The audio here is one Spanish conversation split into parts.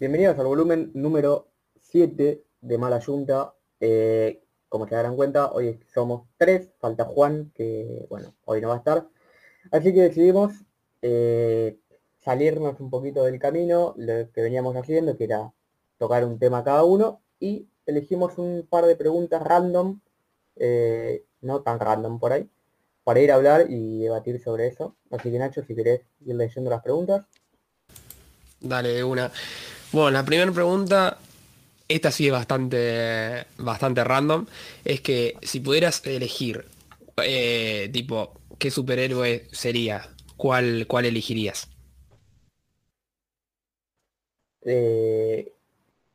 Bienvenidos al volumen número 7 de Mala Junta. Eh, como se darán cuenta, hoy somos tres, falta Juan, que bueno, hoy no va a estar. Así que decidimos eh, salirnos un poquito del camino, lo que veníamos haciendo, que era tocar un tema cada uno, y elegimos un par de preguntas random, eh, no tan random por ahí, para ir a hablar y debatir sobre eso. Así que Nacho, si querés ir leyendo las preguntas. Dale, una. Bueno, la primera pregunta, esta sí es bastante, bastante random, es que si pudieras elegir, eh, tipo, ¿qué superhéroe sería? ¿Cuál, cuál elegirías? Eh,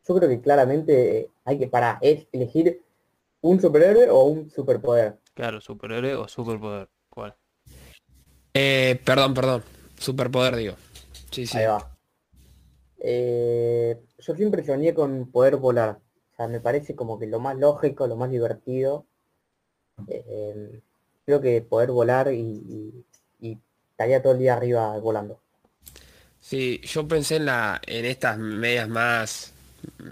yo creo que claramente hay que, para, es elegir un superhéroe o un superpoder. Claro, superhéroe o superpoder. ¿Cuál? Eh, perdón, perdón. Superpoder, digo. Sí, sí. Ahí va. Eh, yo siempre soñé con poder volar. O sea, me parece como que lo más lógico, lo más divertido. Eh, creo que poder volar y, estaría todo el día arriba volando. Sí, yo pensé en estas medias más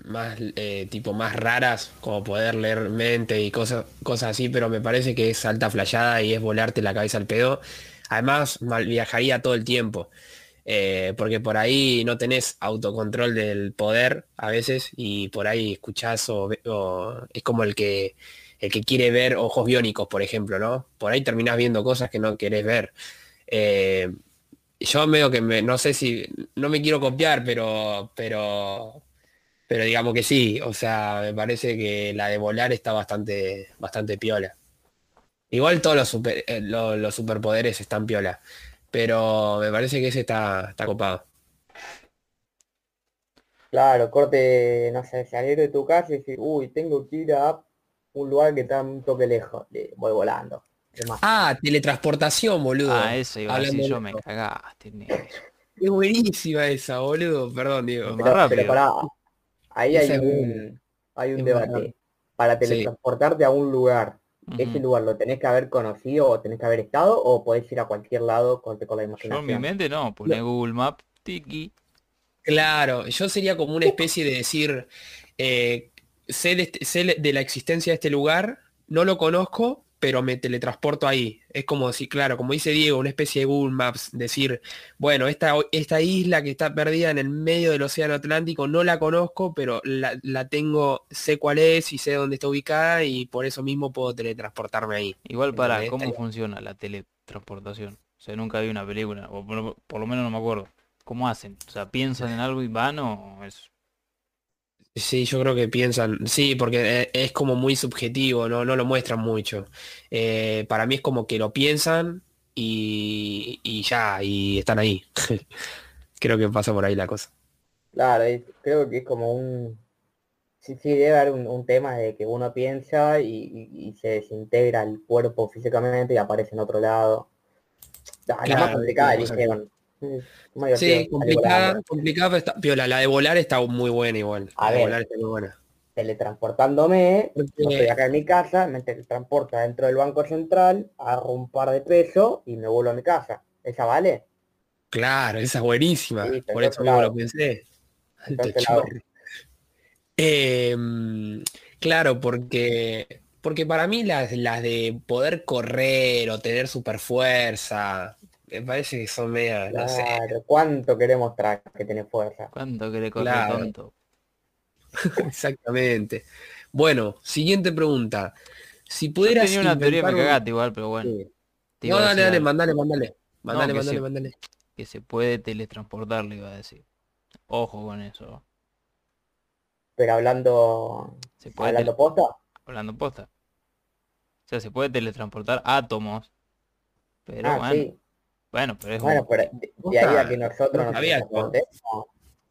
más eh, tipo más raras como poder leer mente y cosas cosas así pero me parece que es alta flayada y es volarte la cabeza al pedo además viajaría todo el tiempo eh, porque por ahí no tenés autocontrol del poder a veces y por ahí escuchás o, es como el que el que quiere ver ojos biónicos, por ejemplo, ¿no? Por ahí terminás viendo cosas que no querés ver. Eh, yo veo que me, no sé si, no me quiero copiar, pero, pero, pero digamos que sí, o sea, me parece que la de volar está bastante, bastante piola. Igual todos los, super, eh, los superpoderes están piola. Pero me parece que ese está, está copado. Claro, corte, no sé, salir de tu casa y decir, uy, tengo que ir a un lugar que está un toque lejos, voy volando. Ah, teletransportación, boludo. Ah, eso iba a decir yo, me cagaste. Es buenísima esa, boludo. Perdón, Diego. Pero, ahí hay un, hay un debate. Para teletransportarte a un lugar ese lugar lo tenés que haber conocido o tenés que haber estado o podés ir a cualquier lado con, con la imaginación. Yo en mi mente no, pone Google Map, tiki. Claro, yo sería como una especie de decir, eh, sé, de, este, sé de la existencia de este lugar, no lo conozco, pero me teletransporto ahí. Es como si, claro, como dice Diego, una especie de Google Maps, decir, bueno, esta, esta isla que está perdida en el medio del Océano Atlántico no la conozco, pero la, tengo, sé cuál es y sé dónde está ubicada y por eso mismo puedo teletransportarme ahí. Igual para, ¿cómo funciona la teletransportación? O sea, nunca vi una película, o por, por, lo menos no me acuerdo. ¿Cómo hacen? O sea, ¿piensan en algo y van o es Sí, yo creo que piensan, sí, porque eh, es como muy subjetivo, no, no lo muestran mucho. Eh, para mí es como que lo piensan y, ya, y están ahí. creo que pasa por ahí la cosa. Claro, creo que es como un... Sí, sí, debe haber un, tema de que uno piensa y, se desintegra el cuerpo físicamente y aparece en otro lado. La, más complicada Sí, complicada, complicada, está piola. La de volar está muy buena igual. A ver, volar está muy buena. Teletransportándome, estoy acá en mi casa, me teletransporta dentro del banco central, hago un par de pesos y me vuelvo a mi casa. ¿Esa vale? Claro, esa es buenísima. Por eso mismo lo pensé. Em, claro, porque porque para mí las, las de poder correr o tener super fuerza, me parece que son media, claro, ¿cuánto queremos mostrar que tiene fuerza? ¿Cuánto quiere correr tonto? Exactamente. Bueno, siguiente pregunta. Si pudieras. tenía una teoría me cagaste igual, pero bueno. No, dale, dale, mandale, mandale. Mandale, mandale, mandale. Que se puede teletransportar, le iba a decir. Ojo con eso. Pero hablando. ¿Se puede ¿Hablando posta? Hablando posta. O sea, se puede teletransportar átomos. Pero ah, bueno. Bueno, pero es bueno, pero de, ahí a que nosotros no nos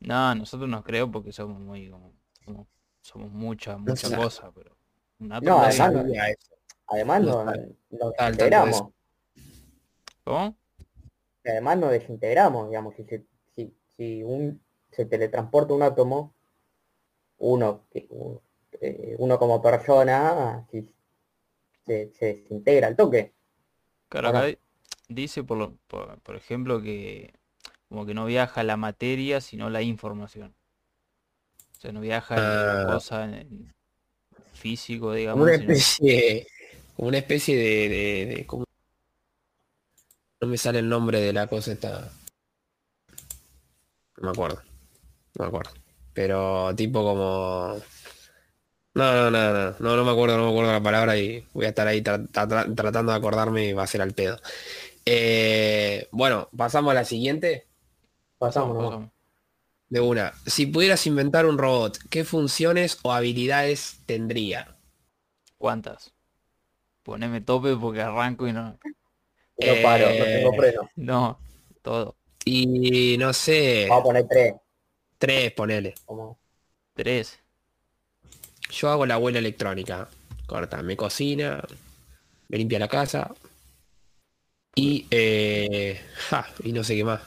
No, nosotros no creo porque somos muy como, somos mucha, mucha cosa, pero no, además, no, además no, nos desintegramos. ¿Cómo? Además nos desintegramos, digamos, si, se, si, si un, se teletransporta un átomo, uno, eh, uno como persona, si se, se desintegra al toque. Claro, dice por, por, ejemplo que como que no viaja la materia sino la información. sea, no viaja en Ah. cosa en- en físico, digamos. Una sino- especie, como una especie de, de- de- como- no me sale el nombre de la cosa esta. No me acuerdo. No me acuerdo. Pero tipo como. No, no, no, no, no, no me acuerdo, no me acuerdo la palabra y voy a estar ahí tra- tra- tra- tratando de acordarme y va a ser al pedo. Eh, bueno, pasamos a la siguiente. Pasamos. De una. Si pudieras inventar un robot, ¿qué funciones o habilidades tendría? ¿Cuántas? Poneme tope porque arranco y no. No paro, no Eh, tengo freno. No, todo. Y no sé, Vamos a poner tres. tres, ponele. Como... Tres. Yo hago la abuela electrónica. Corta, me cocina, me limpia la casa. Y, eh, ja, y no sé qué más.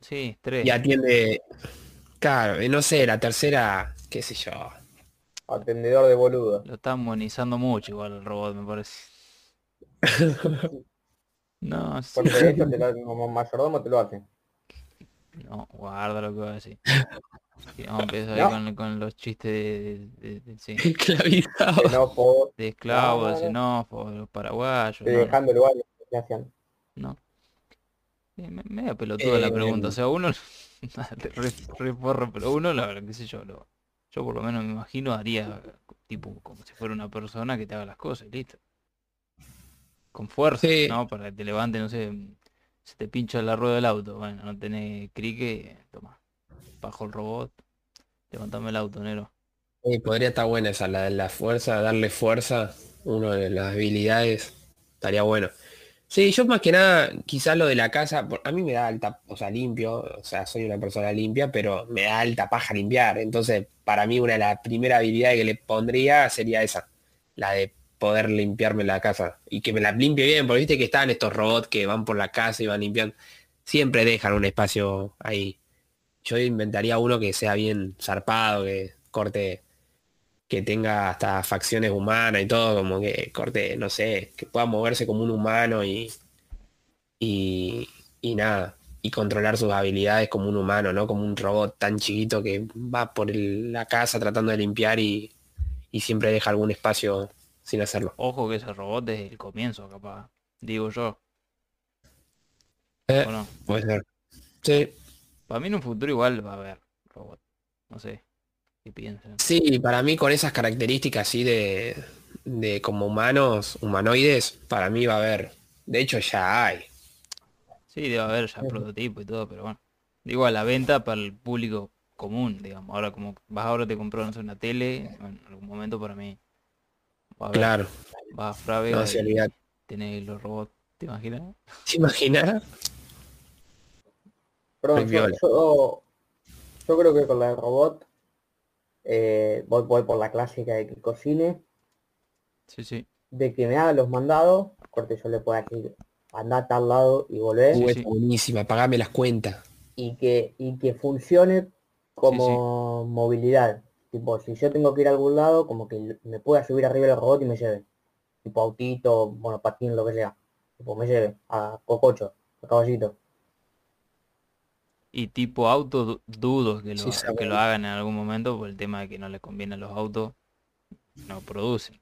Sí, tres. Y atiende, claro, no sé, la tercera, qué sé yo. Atendedor de boludo. Lo están monizando mucho igual el robot, me parece. No, sí. Porque de hecho te lo, como mayordomo te lo hacen. No, guarda lo que voy a decir. Sí, vamos a empezar ahí No. con, con los chistes de, de- de- sí, Esclavizado. Xenófobo, de esclavos, de xenófobos, de los paraguayos. estoy No, no, dejando el no. Sí, me- media pelotuda la Eh, pregunta. O sea, uno, re, pero uno, la verdad, qué sé yo, lo- yo por lo menos me imagino haría tipo como si fuera una persona que te haga las cosas y listo. Con fuerza, Sí. ¿no? Para que te levante, no sé, se te pincha la rueda del auto. Bueno, no tenés crique, toma. Bajo el robot. Levantame el auto, Nero. Sí, podría estar buena esa, la de la fuerza, darle fuerza, una de las habilidades, estaría bueno. Sí, yo más que nada, quizás lo de la casa, a mí me da alta, o sea, limpio, o sea, soy una persona limpia, pero me da alta paja limpiar. Entonces, para mí una de las primeras habilidades que le pondría sería esa, la de poder limpiarme la casa y que me la limpie bien, porque viste que están estos robots que van por la casa y van limpiando, siempre dejan un espacio ahí. Yo inventaría uno que sea bien zarpado, que corte que tenga hasta facciones humanas y todo, como que corte, no sé, que pueda moverse como un humano y, y, y nada, y controlar sus habilidades como un humano, ¿no? Como un robot tan chiquito que va por el- la casa tratando de limpiar y, y siempre deja algún espacio sin hacerlo. Ojo que ese robot desde el comienzo, capaz. Digo yo. Eh. Puede ser. Sí, Para mí en un futuro igual va a haber robot. No sé. ¿Qué piensan? sí, para mí con esas características así de, de como humanos, humanoides, para mí va a haber. De hecho ya hay. Sí, debe haber ya Ujú. prototipo y todo, pero bueno. Digo, a la venta para el público común, digamos. Ahora como vas ahora te compró, no sé, una tele, bueno, en algún momento para mí. Va a haber, Claro. vas a Frávega No, se tenés los robots, ¿te imaginas? ¿Te imaginas? Perdón, yo, yo, yo creo que con la robot eh, voy, voy por la clásica de que cocine, Sí, sí. de que me haga los mandados, corte yo le pueda decir anda a tal lado y volver, Sí, Uh, sí. es buenísima, pagame las cuentas. y que, y que funcione como movilidad. Tipo, si yo tengo que ir a algún lado, como que me pueda subir arriba del robot y me lleve. Tipo autito, bueno, patín, lo que sea. Tipo, me lleve a cococho, a caballito. Y tipo auto du- dudo que lo, Sí, que lo hagan en algún momento por el tema de que no les conviene a los autos. No producen.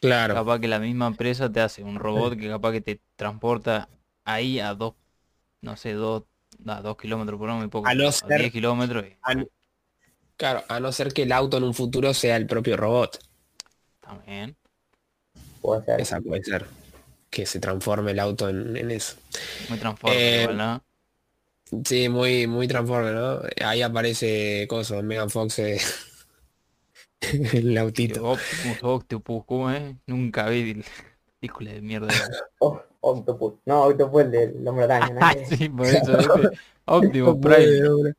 Claro. Capaz que la misma empresa te hace un robot que capaz que te transporta ahí a dos, no sé, dos, a dos kilómetros por hora, muy poco. A no a ser- 10 kilómetros y A, claro, a no ser que el auto en un futuro sea el propio robot. también. Puede ser. Esa puede ser. Que se transforme el auto en, en eso. Muy transforme Eh, igual, ¿no? Sí, muy, muy transforme, ¿no? Ahí aparece Coso, Megan Fox eh, el autito. Optimus, Octopus, ¿cómo es? Nunca vi el película de mierda. Oh, Octopus. No, Octopus el del hombre araña. ¿no? Ah, sí, por eso. Optimus Prime.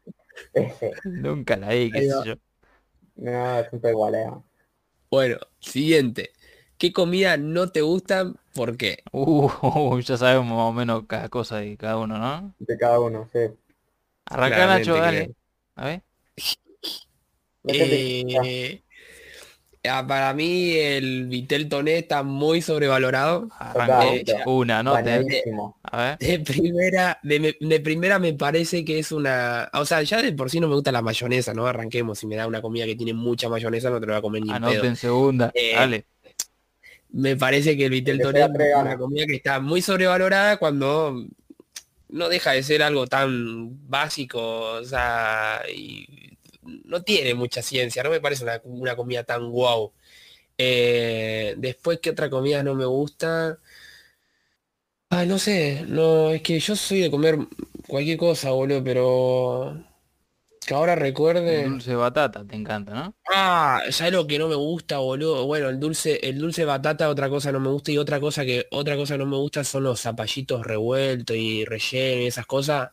Ese. Nunca la vi, qué Ahí sé va. yo. No, siempre igual, eh. Bueno, siguiente. ¿Qué comida no te gustan? ¿Por qué? Uh, ya sabemos más o menos cada cosa de cada uno, ¿no? De cada uno, sí. Arranca Claramente Nacho, que-. A ver. Eh, Ah, para mí el Vitel Toné está muy sobrevalorado. Ya. una, ¿no? A ver. De primera, de, me- de primera me parece que es una. O sea, ya de por sí no me gusta la mayonesa, ¿no? Arranquemos. Si me da una comida que tiene mucha mayonesa, no te lo voy a comer ni en Anote pedo. en segunda. Eh, Dale. Me parece que el Vitel es una comida que está muy sobrevalorada cuando no deja de ser algo tan básico, o sea, y no tiene mucha ciencia, no me parece una, una comida tan guau. Eh, después, ¿qué otra comida no me gusta? Ay, no sé, no, es que yo soy de comer cualquier cosa, boludo, pero que ahora recuerde. El dulce de batata, te encanta, ¿no? Ah, ¿sabes lo que no me gusta, boludo? Bueno, el dulce, el dulce batata, otra cosa no me gusta, y otra cosa que, otra cosa no me gusta son los zapallitos revueltos y relleno y esas cosas.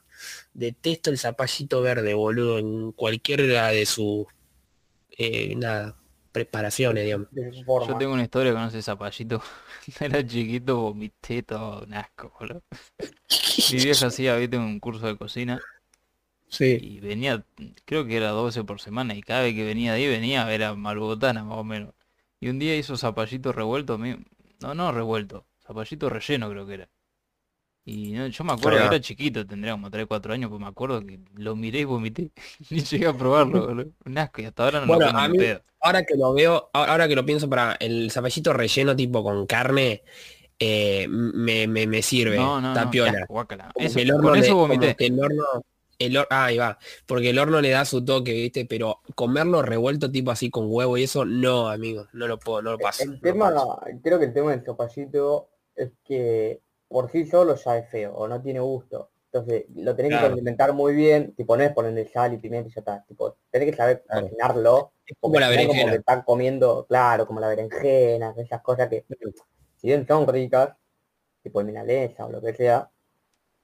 Detesto el zapallito verde, boludo, en cualquiera de sus eh, nada, preparaciones, digamos. Yo tengo una historia con ese zapallito. Era chiquito, vomité todo un asco, boludo. Mi vieja hacía, viste, un curso de cocina Sí. y venía, creo que era 12 por semana y cada vez que venía de ahí venía, era malbotana más o menos. Y un día hizo zapallito revuelto, a no, no revuelto, zapallito relleno creo que era. Y no, yo me acuerdo que era chiquito, tendría como 3, 4 años, pues me acuerdo que lo miré y vomité. Ni llegué a probarlo, boludo. Un asco y hasta ahora no Bueno, lo como a mí-. Ahora que lo veo, ahora que lo pienso para el zapallito relleno tipo con carne, eh, me, me, me sirve, No, no, está no, guácala. Como Eso, que el horno con le- eso como vomité. que el horno, el hor- ah, ahí va, porque el horno le da su toque, ¿viste? Pero comerlo revuelto tipo así con huevo y eso, no, amigo, no lo puedo, no lo paso. El no tema, paso. creo que el tema del zapallito es que por sí solo ya es feo o no tiene gusto. Entonces lo tenés que condimentar muy bien, tipo no es ponerle sal y pimienta y ya está. Tipo, tenés que saber Claro. cocinarlo. Es como la no, como berenjena. que están comiendo, claro, como la berenjena, esas cosas que, si bien son ricas, tipo el milanesa o lo que sea,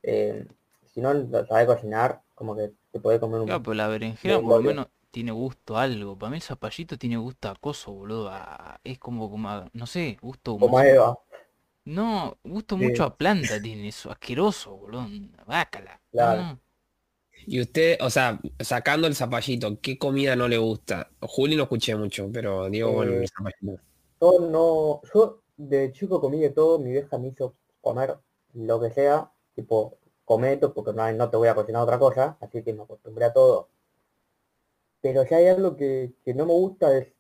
eh, si no lo sabés cocinar, como que te podés comer un... Claro, pero la berenjena por lo menos tiene gusto a algo. Para mí el zapallito tiene gusto a acoso, boludo. a- Es como, como a- no sé, gusto como mucho- Eva, No, gusto Sí. mucho a planta tiene eso, asqueroso, boludo. Bácala. Claro. no. Y usted, o sea, sacando el zapallito, ¿qué comida no le gusta? Juli no escuché mucho, pero digo, bueno, Eh, el zapallito. Yo no, yo de chico comí de todo, mi vieja me hizo comer lo que sea, tipo cometo, porque no, no te voy a cocinar otra cosa, así que me acostumbré a todo. Pero si hay algo que, que no me gusta es,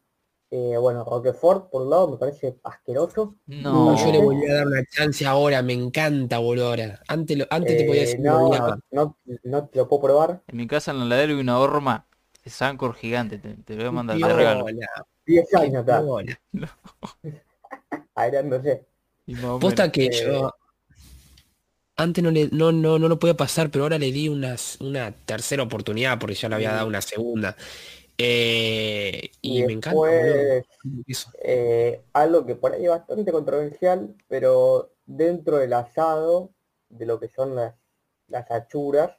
eh, bueno, Roquefort por un lado me parece asqueroso. No, yo le volví a dar una chance ahora, me encanta, boludo, ahora. Antes, lo- antes te podía Eh, decir me no, no, no te lo puedo probar. en mi casa en la heladera hay una horma de Sancor gigante. Te, te lo voy a mandar de regalo. bola, 10 qué años más o Posta que Eh, yo antes no le no, no, no lo podía pasar, pero ahora le di unas, una tercera oportunidad porque ya le había dado una segunda. Eh, y, Y me encanta, después, eh, algo que por ahí es bastante controversial, pero dentro del asado, de lo que son las, las achuras,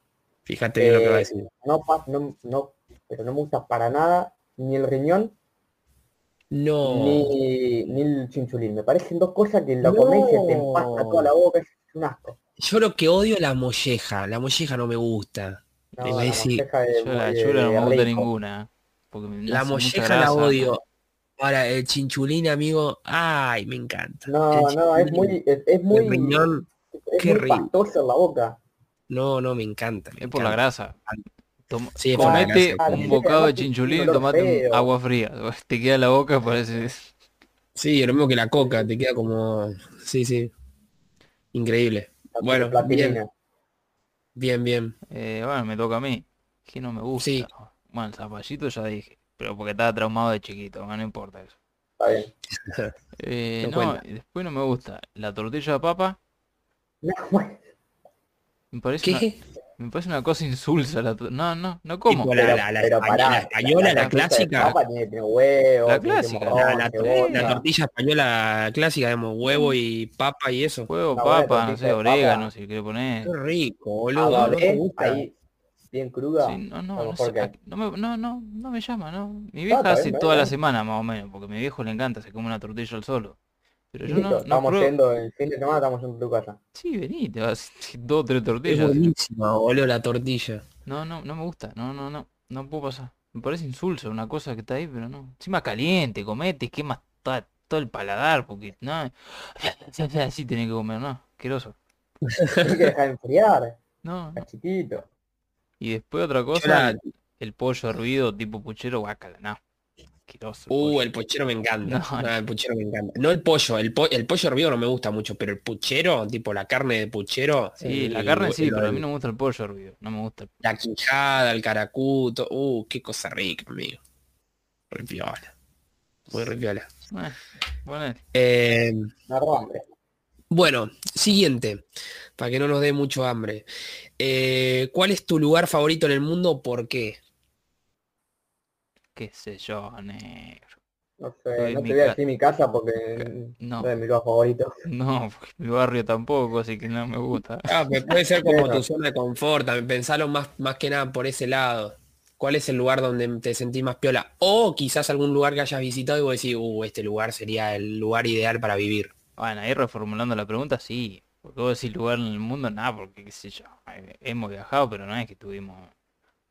Fíjate bien lo que va a Eh, decir. no, no, no, pero no me gusta para nada ni el riñón No. ni, ni el chinchulín. Me parecen dos cosas que lo comés y se te empasta toda la boca, es un asco. Yo lo que odio es la molleja. La molleja no me gusta. No, la decir, molleja de- Yo la chula no me gusta rico. ninguna. Porque me La molleja la odio. Ahora, el chinchulín, amigo, ay, me encanta. No, no, es muy, es, es muy, el riñón, es qué muy rico. pastoso en la boca. no, no, me encanta. me Es por la grasa. Tom- Sí, es por la comete grasa. Ah, un sí, bocado de chinchulín un y tomate agua fría. Te queda la boca, parece. Sí, lo mismo que la coca, te queda como. Sí, sí. Increíble. Bueno, Platilina. Bien, bien. Eh, bueno, me toca a mí. Que no me gusta. Sí. Bueno, el zapallito ya dije. Pero porque estaba traumado de chiquito, no importa eso. Está bien. Eh, No cuenta. después no me gusta. La tortilla de papa No, bueno, me parece, una, ¿Qué? Me parece una cosa insulsa. La no, no, no como. Tipo la, la, la pero pará, la española, la, clásica. huevo, La clásica, La, la- cebolla. la tortilla española clásica, digamos, huevo y papa y eso. Huevo, papa, no sé, orégano, si quiere poner. Qué rico, Ah, boludo. ¿No ¿vale? te gusta? Ahí, bien cruda. Sí, no, no, no, sé, no, me, no, no, no me llama, no. Mi vieja hace toda la semana más o menos, porque a mi viejo le encanta, se come una tortilla al solo. Pero yo no, no estamos pruebo. yendo el fin de semana, estamos en tu casa. Sí, vení, te vas dos tres Es tortillas. buenísima, boludo, la tortilla. No, no, no me gusta, no, no, no, no puedo pasar. Me parece insulso una cosa que está ahí, pero no. Encima caliente, comete, quema toda- todo el paladar, porque no. Así tenés que comer, ¿no? Asqueroso. Hay que dejar enfriar, No, no. está chiquito. Y después otra cosa, el, el pollo hervido tipo puchero, guácala, no. Asqueroso. el Uh, el puchero me encanta. No, No, el puchero me encanta. No el pollo, el, po- el pollo hervido no me gusta mucho, pero el puchero, tipo la carne de puchero. Sí, la el- carne sí, el- pero a mí no me gusta el pollo hervido. No me gusta el La quijada, el caracuto. Uh, qué cosa rica, amigo. Ripiola. Muy ripiola. Eh, ponele. Eh, hambre. bueno, siguiente. Para que no nos dé mucho hambre. Eh, ¿Cuál es tu lugar favorito en el mundo? ¿Por qué? Qué sé yo, negro. No sé, no te voy a decir mi casa porque No. no es mi lugar favorito. No, porque mi barrio tampoco, así que no me gusta. Ah, me puede ser como tu zona de confort, pensalo más, más que nada por ese lado. ¿Cuál es el lugar donde te sentís más piola? O quizás algún lugar que hayas visitado y vos decís, uh, este lugar sería el lugar ideal para vivir. Bueno, ahí reformulando la pregunta, sí. Porque vos decís lugar en el mundo, nada, porque qué sé yo. eh, Hemos viajado, pero no es que tuvimos.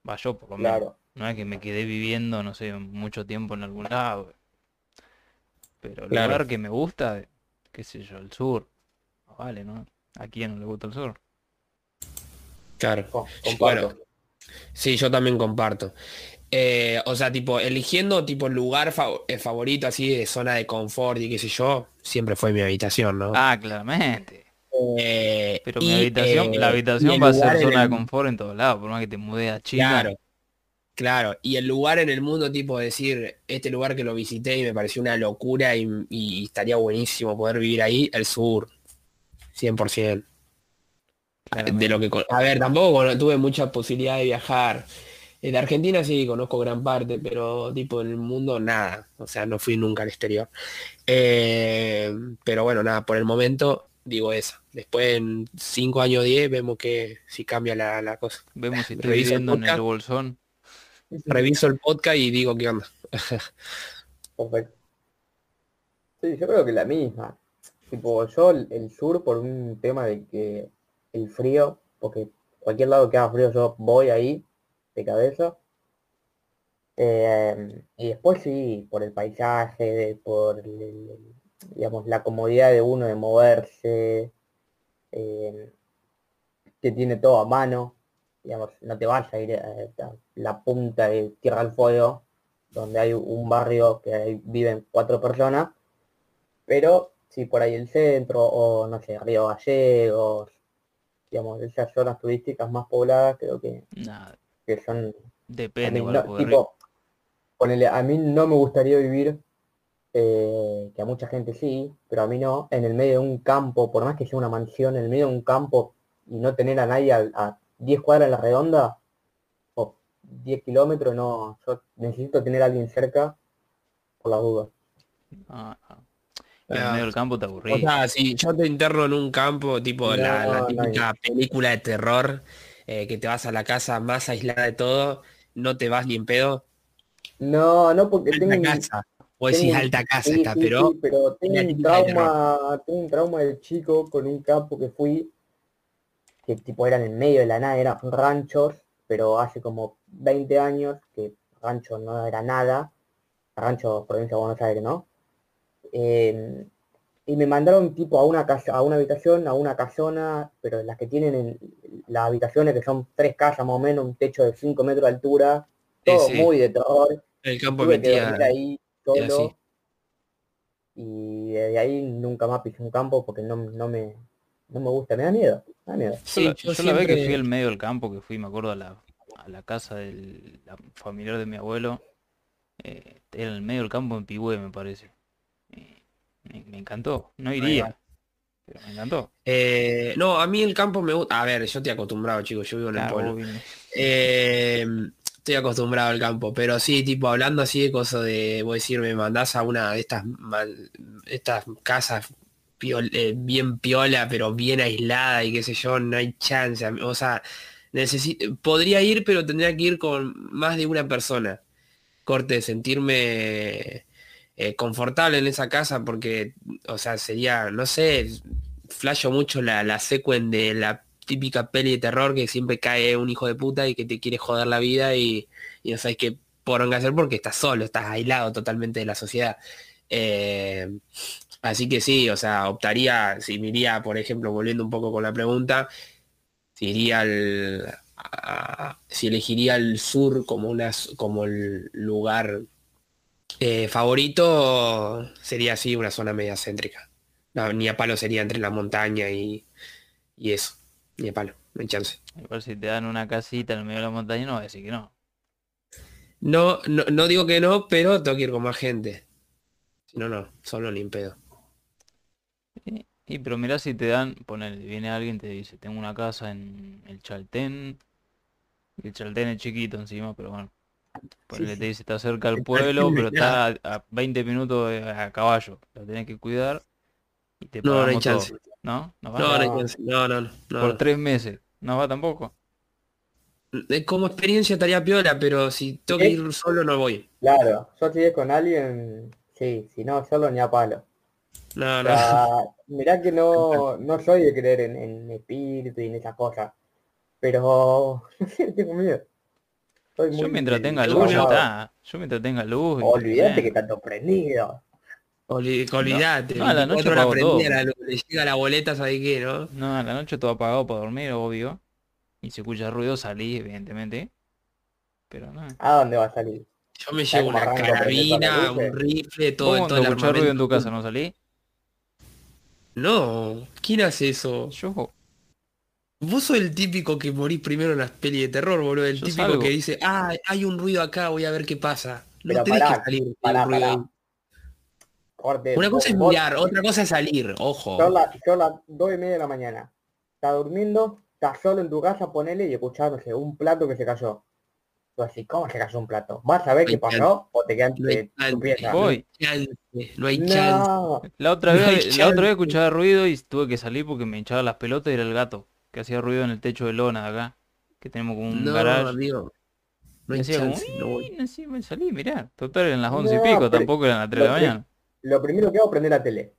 Va yo por lo menos. Claro. No es que me quedé viviendo, no sé, mucho tiempo en algún lado. Pero el Claro. lugar que me gusta, qué sé yo, el sur. Vale, ¿no? ¿A quién no le gusta el sur? Claro. Co- comparto. Bueno, sí, yo también comparto. Eh, o sea, tipo, eligiendo tipo lugar eh, favorito así de zona de confort y qué sé yo, siempre fue mi habitación, ¿no? Ah, claramente. Eh, Pero y, mi habitación, eh, la habitación va a lugar ser zona de confort en todos lados, por más que te mude a China. Claro, claro. Y el lugar en el mundo, tipo decir, este lugar que lo visité y me pareció una locura y, y estaría buenísimo poder vivir ahí, el sur. 100%. De lo que... A ver, tampoco tuve mucha posibilidad de viajar. De Argentina sí, conozco gran parte, pero tipo en el mundo nada. O sea, no fui nunca al exterior. Eh, pero bueno, nada, por el momento digo eso. Después en 5 años 10 vemos que si cambia la, la cosa. Vemos si estoy viviendo en el bolsón. Reviso el podcast y digo qué onda. Perfecto. Sí, yo creo que la misma. Tipo, yo el, sur por un tema de que el frío, porque cualquier lado que haga frío yo voy ahí de cabeza. Eh, y después sí, por el paisaje, por el- digamos, la comodidad de uno de moverse, eh, que tiene todo a mano. Digamos, no te vas a ir a, la punta de Tierra del Fuego, donde hay un barrio que ahí viven cuatro personas, pero sí por ahí el centro, o no sé, Río Gallegos, digamos, esas zonas turísticas más pobladas, creo que, Nada, que son, depende mí no- tipo, ponele, a mí no me gustaría vivir, eh, que a mucha gente sí, pero a mí no, en el medio de un campo, por más que sea una mansión, en el medio de un campo y no tener a nadie a, a 10 cuadras en la redonda, o 10 kilómetros, no, yo necesito tener a alguien cerca por las dudas. Ah, ah. En el Ah. medio del campo te O aburrís. sea, si yo te interno en un campo, tipo la, la No, típica película de terror, eh, que te vas a la casa más aislada de todo, no te vas ni en pedo. No, no, porque tengo Alta un, casa. O decís tengo alta casa sí, está, sí, pero sí, pero tengo un trauma, tengo un trauma de chico con un campo que fui, que tipo eran en medio de la nada, eran ranchos, pero hace como 20 años que rancho no era nada, rancho provincia de Buenos Aires, ¿no? Eh, y me mandaron tipo a una casa, a una habitación, a una casona, pero las que tienen en, las habitaciones que son tres casas más o menos, un techo de 5 metros de altura, Sí, todo sí. muy de terror. el campo Tuve que metía. dormir ahí solo. Y desde ahí nunca más pisé un campo porque no, no me no me gusta, me da miedo, me da miedo. Yo, Sí, la, yo yo la vez que fui al medio del campo, que fui, me acuerdo, a la, a la casa del la familiar de mi abuelo, eh, era en el medio del campo en Pigüé, me parece. Eh, me, me encantó, no iría, pero me encantó. Eh, no, a mí el campo me gusta. A ver, yo estoy acostumbrado, chicos, yo vivo en el pueblo. Eh, estoy acostumbrado al campo, pero sí, tipo, hablando así de cosas de, voy a decir, me mandás a una de estas, mal- estas casas eh, bien piola, pero bien aislada y qué sé yo, no hay chance. O sea, necesito, podría ir, pero tendría que ir con más de una persona. Corte, sentirme eh, confortable en esa casa porque, o sea, sería, no sé, flasho mucho la, la secuen de la típica peli de terror que siempre cae un hijo de puta y que te quiere joder la vida y, y no sabes qué poronga hacer porque estás solo, estás aislado totalmente de la sociedad. Eh, así que sí, o sea, optaría, si me iría, por ejemplo, volviendo un poco con la pregunta, si iría al, a- si elegiría el sur como una, como el lugar eh, favorito, sería así una zona media céntrica. No, ni a palo sería entre la montaña y, y eso, ni a palo, no hay chance. Igual si te dan una casita en el medio de la montaña no vas a decir que no. No, no, no digo que no, pero tengo que ir con más gente. Si no, no, solo ni en pedo. Y, y pero mirá si te dan, ponele, viene alguien te dice, tengo una casa en el Chaltén, y el Chaltén es chiquito encima, pero bueno. Ponele, sí. te dice, está cerca El pueblo, pero está a, a 20 minutos de- a caballo. Lo tenés que cuidar y te No, no hay todo. chance. ¿No? ¿No va? No, no hay No. chance. No, no, no. no, Por no. tres meses. ¿No va tampoco? Eh, Como experiencia estaría piola, pero si tengo que ¿Qué? ir solo no voy. Claro, yo si es con alguien, sí, si no, solo ni a palo. No, O no. sea, mirá que no, no soy de creer en, en espíritu y en esas cosas, pero tengo miedo. Soy Yo mientras tenga luz ya está. Yo mientras tenga luz. Olvídate que tanto prendido. Olvi- olvidate. no, a la 24 noche pago todo. prendida la luz, le llega la boleta, ¿sabes qué, no? No, a la noche todo apagado para dormir, obvio. Y si escucha ruido salí, evidentemente. Pero no. ¿A dónde va a salir? Yo me ¿Sabes llevo una carabina, un rifle, todo, ¿Vos todo el escuchás ruido en tu armamento. casa no salí? No, ¿quién hace eso? Yo. Vos sos el típico que morís primero en las pelis de terror, boludo. El Yo típico salgo. que dice, ah, hay un ruido acá, voy a ver qué pasa. No Pero tenés pará, que salir. pará, un ruido pará. ahí. Corte, Una cosa es vos- mirar, otra cosa es salir, ojo. Son las dos y media de la mañana. Estás durmiendo, estás solo en tu casa, ponele y escuchás, no sé, un plato que se cayó. Tú así, ¿cómo un plato? ¿Vas a ver No qué pasó o te quedas No hay en tu chance, pieza? no no hay. No, La otra No vez, la otra vez escuchaba ruido y tuve que salir porque me hinchaba las pelotas y era el gato. Que hacía ruido en el techo de lona de acá. Que tenemos como un No, garage. amigo. No hay hacía como, chance, no voy. "Uy", así me salí, mirá. Total eran las once y No, pico, pero- tampoco eran las 3 de la mañana. lo primero que hago es prender la tele.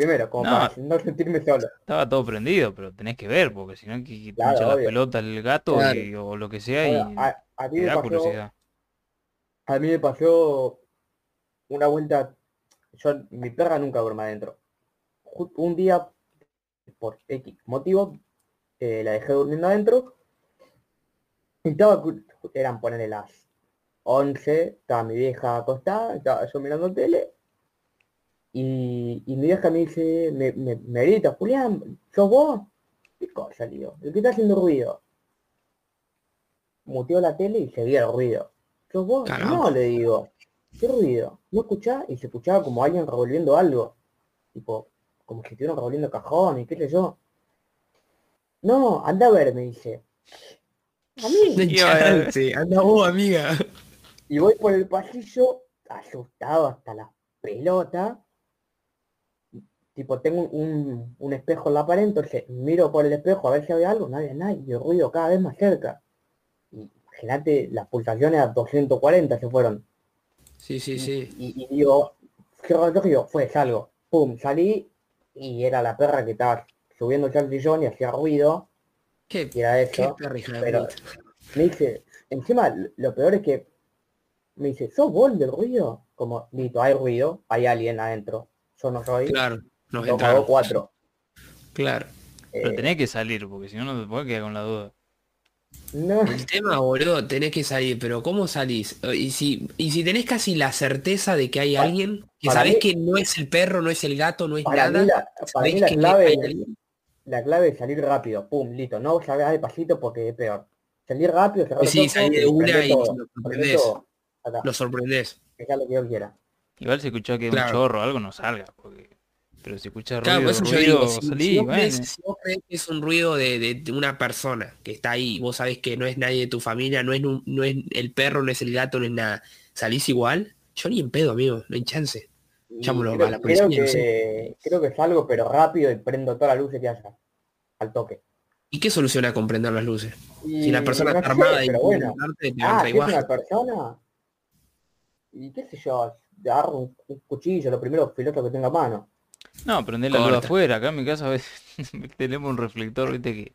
Primero, como No. para no sentirme solo. Estaba todo prendido, pero tenés que ver, porque si no que Claro, hincha las obvio. pelotas el gato Claro. y- o lo que sea y a, a mí me da pasó, curiosidad. a mí me pasó una vuelta, yo, mi perra nunca duerme adentro. Un día, por X motivo, eh, la dejé durmiendo adentro. Y estaba, eran ponerle las 11, estaba mi vieja acostada, estaba yo mirando tele. Y, y mi vieja me dice, me, me, me grita, Julián, ¿sos vos? ¿Qué cosa, digo? ¿El que está haciendo ruido? Muteó la tele y seguía el ruido. ¿Sos vos? Caramba. No, le digo. ¿Qué ruido? ¿No escuchás? Y se escuchaba como alguien revolviendo algo. Tipo, como si estuvieran revolviendo cajón y qué sé yo. No, anda a ver, me dice. A mí. chance, anda vos, amiga. Y voy por el pasillo, asustado hasta la pelota. Tipo, tengo un, un espejo en la pared, entonces miro por el espejo a ver si había algo, no había nada, y el ruido cada vez más cerca. Imagínate, las pulsaciones a 240 se fueron. Sí, sí, sí. Y, y digo, cierro el ojo y digo, fue, salgo. Pum, salí y era la perra que estaba subiendo al sillón y hacía ruido, Qué, y era eso. pero-. Me dice, encima lo peor es que me dice, ¿sos vos el del ruido? Como, listo, hay ruido, hay alguien adentro. Yo no soy, Claro, más entraron. cuatro. Claro. Pero Eh, tenés que salir, porque si no, no te puedes quedar con la duda. no, El tema, boludo, tenés que salir, pero ¿cómo salís? Y si, y si tenés casi la certeza de que hay alguien, que sabés mí- que no es el perro, no es el gato, no es para nada, mí la, para sabés mí la que clave, la clave es salir rápido, pum, listo, no salgas de pasito porque es peor. Salir rápido, cerrar los Sí, salí de una prender y todo, lo sorprendés. Lo sorprendés. que sea lo que yo quiera. Igual si escuchás que Claro. un chorro o algo, no salga. Porque... Pero si Claro, por ruido, ruido, digo, si, salí, si vos bueno. crees, si vos crees que es un ruido de, de- de una persona que está ahí, vos sabés que no es nadie de tu familia, no es, no es el perro, no es el gato, no es nada, salís igual, yo ni en pedo, amigo, no hay chance. Y Llámalo creo, a la creo policía, no que, creo que salgo, pero rápido y prendo todas las luces que haya. Al toque. ¿Y qué soluciona con prender las luces? Y Si la persona no está sé, armada y pero quiere bueno. te Ah, si es una persona. Y qué sé yo, agarro un, un cuchillo, lo primero filoso que tenga a mano. No, prendé la luz afuera. Acá en mi casa a veces tenemos un reflector, viste, que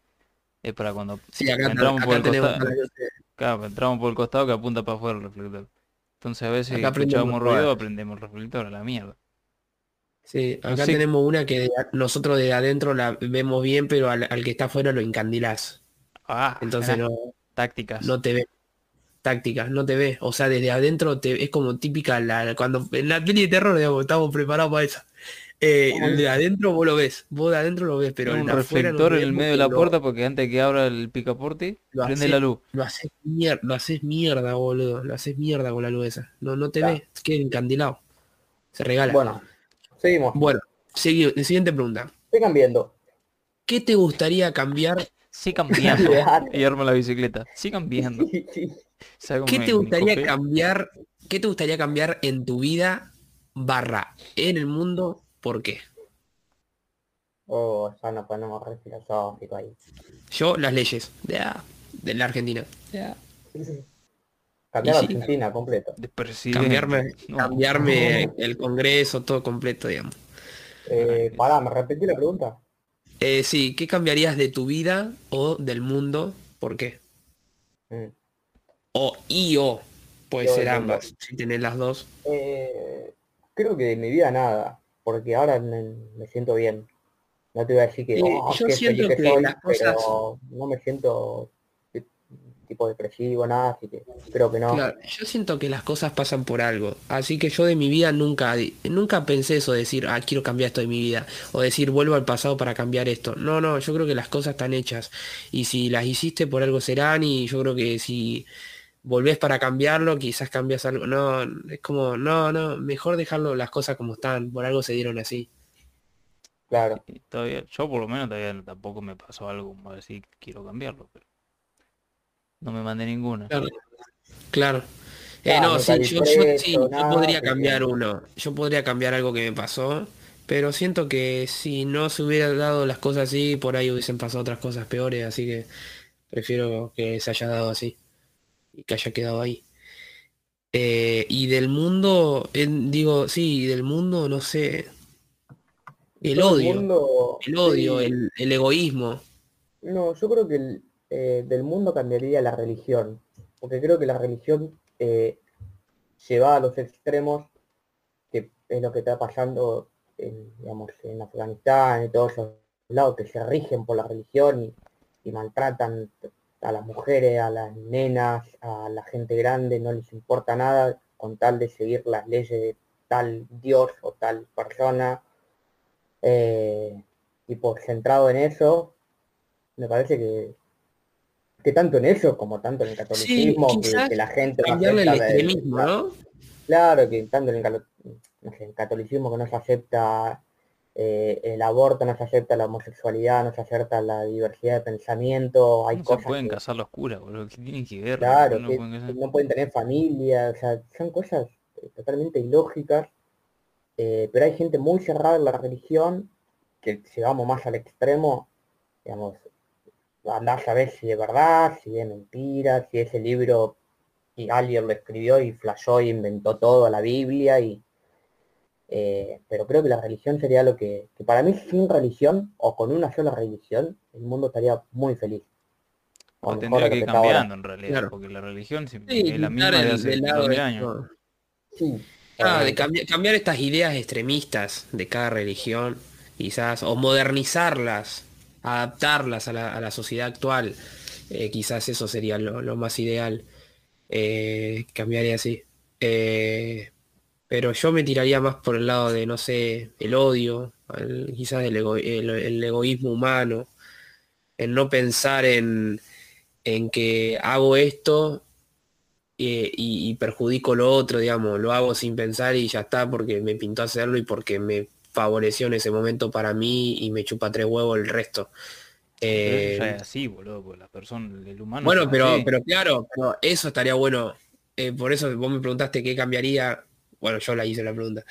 es para cuando Sí, acá, entramos acá por el costado. entramos por el costado que apunta para afuera el reflector. Entonces a veces escuchamos ruido, aprendemos el reflector a la mierda. Sí, acá tenemos una que nosotros de adentro la vemos bien, pero al, al que está afuera lo encandilás. Ah, Entonces no, tácticas. no te ve. Tácticas, no te ve. O sea, desde adentro te, es como típica la, cuando en la peli de terror, digamos, estamos preparados para eso. Eh, de adentro vos lo ves, vos de adentro lo ves, pero el un de afuera no reflector en ves el medio de la lo- puerta porque antes que abra el picaporte, Lo prende hace- la luz. Lo haces mierda, lo haces mierda, boludo. Lo haces mierda con la luz esa. No, no te Claro. ve, queda encandilado. Se regala. Bueno, seguimos. Bueno, segui- siguiente pregunta. Estoy cambiando. ¿Qué te gustaría cambiar? Viendo. Real. y arma la bicicleta. Sí, sí. ¿Sabe cómo ¿Qué me- te gustaría cambiar? ¿Qué te gustaría cambiar en tu vida barra en el mundo? ¿Por qué? Oh, ya nos ponemos re filosófico ahí. Yo, las leyes de, de la Argentina. Cambiar sí. Argentina completo. Cambiarme, No. cambiarme el Congreso, todo completo, digamos. Eh, pará, ¿me repetí la pregunta? Eh, sí, ¿qué cambiarías de tu vida o del mundo? ¿Por qué? Mm. O y o. Puede Yo ser ambas, si tenés las dos. Eh, creo que de mi vida nada, porque ahora me, me siento bien. No te voy a decir que, Eh, oh, yo siento que soy, las cosas- pero no me siento de- tipo depresivo, nada, así que creo que no. Claro, yo siento que las cosas pasan por algo, así que yo de mi vida nunca, nunca pensé eso, decir, ah, quiero cambiar esto de mi vida, o decir, vuelvo al pasado para cambiar esto. No, no, yo creo que las cosas están hechas, y si las hiciste por algo serán, y yo creo que si volvés para cambiarlo, quizás cambias algo. No, es como, no, no, mejor dejarlo las cosas como están, por algo se dieron así. Claro. Y Todavía, yo por lo menos todavía tampoco me pasó algo como decir quiero cambiarlo, pero no me mandé ninguna. Claro. Claro. Eh, Claro, no, no sí, yo, yo- sí, yo podría cambiar uno. Yo podría cambiar algo que me pasó, pero siento que si no se hubiera dado las cosas así, por ahí hubiesen pasado otras cosas peores, así que prefiero que se haya dado así y que haya quedado ahí. Eh, y del mundo, eh, digo, sí, del mundo, no sé, el Todo odio, mundo- el odio, sí. el, el egoísmo. No, yo creo que el, eh, del mundo cambiaría la religión, porque creo que la religión eh, lleva a los extremos, que es lo que está pasando en, digamos, en Afganistán y todos esos lados que se rigen por la religión y, y maltratan a las mujeres, a las nenas, a la gente grande, no les importa nada con tal de seguir las leyes de tal Dios o tal persona. Eh, y por centrado en eso, me parece que, que tanto en eso como tanto en el catolicismo, que- la gente no Cambiarle el extremismo, ¿no? Claro, que tanto en el, no sé, el catolicismo que no se acepta eh, el aborto, no se acepta la homosexualidad, no se acepta la diversidad de pensamiento, hay No se cosas pueden que, casar los curas, boludo. ¿Qué tienen que ver? claro, No que pueden casar. no pueden tener familia, o sea, son cosas eh, totalmente ilógicas, eh, pero hay gente muy cerrada en la religión, que si vamos más al extremo, digamos, andás a ver si es verdad, si es mentira, si ese libro y alguien lo escribió y flashó y inventó todo la Biblia y eh, pero creo que la religión sería lo que, que para mí sin religión o con una sola religión el mundo estaría muy feliz. O mejor tendría que ir ahora. cambiando en realidad, Claro. porque la religión sí, es la misma de el- hace del lado 2000 de años. esto. Sí. Ah, de eh, cambiar, cambiar estas ideas extremistas de cada religión, quizás, o modernizarlas, adaptarlas a la, a la sociedad actual, eh, quizás eso sería lo, lo más ideal. Eh, cambiaría así. Eh, pero yo me tiraría más por el lado de, no sé, el odio, el- quizás el, ego- el- el egoísmo humano, el no pensar en, en que hago esto eh, y, y perjudico lo otro, digamos, lo hago sin pensar y ya está porque me pintó hacerlo y porque me favoreció en ese momento para mí y me chupa tres huevos el resto. Eh, ya es así, boludo, la persona, el humano. bueno, pero, así. pero claro, pero eso estaría bueno. Eh, por eso vos me preguntaste qué cambiaría. Bueno, yo la hice la pregunta.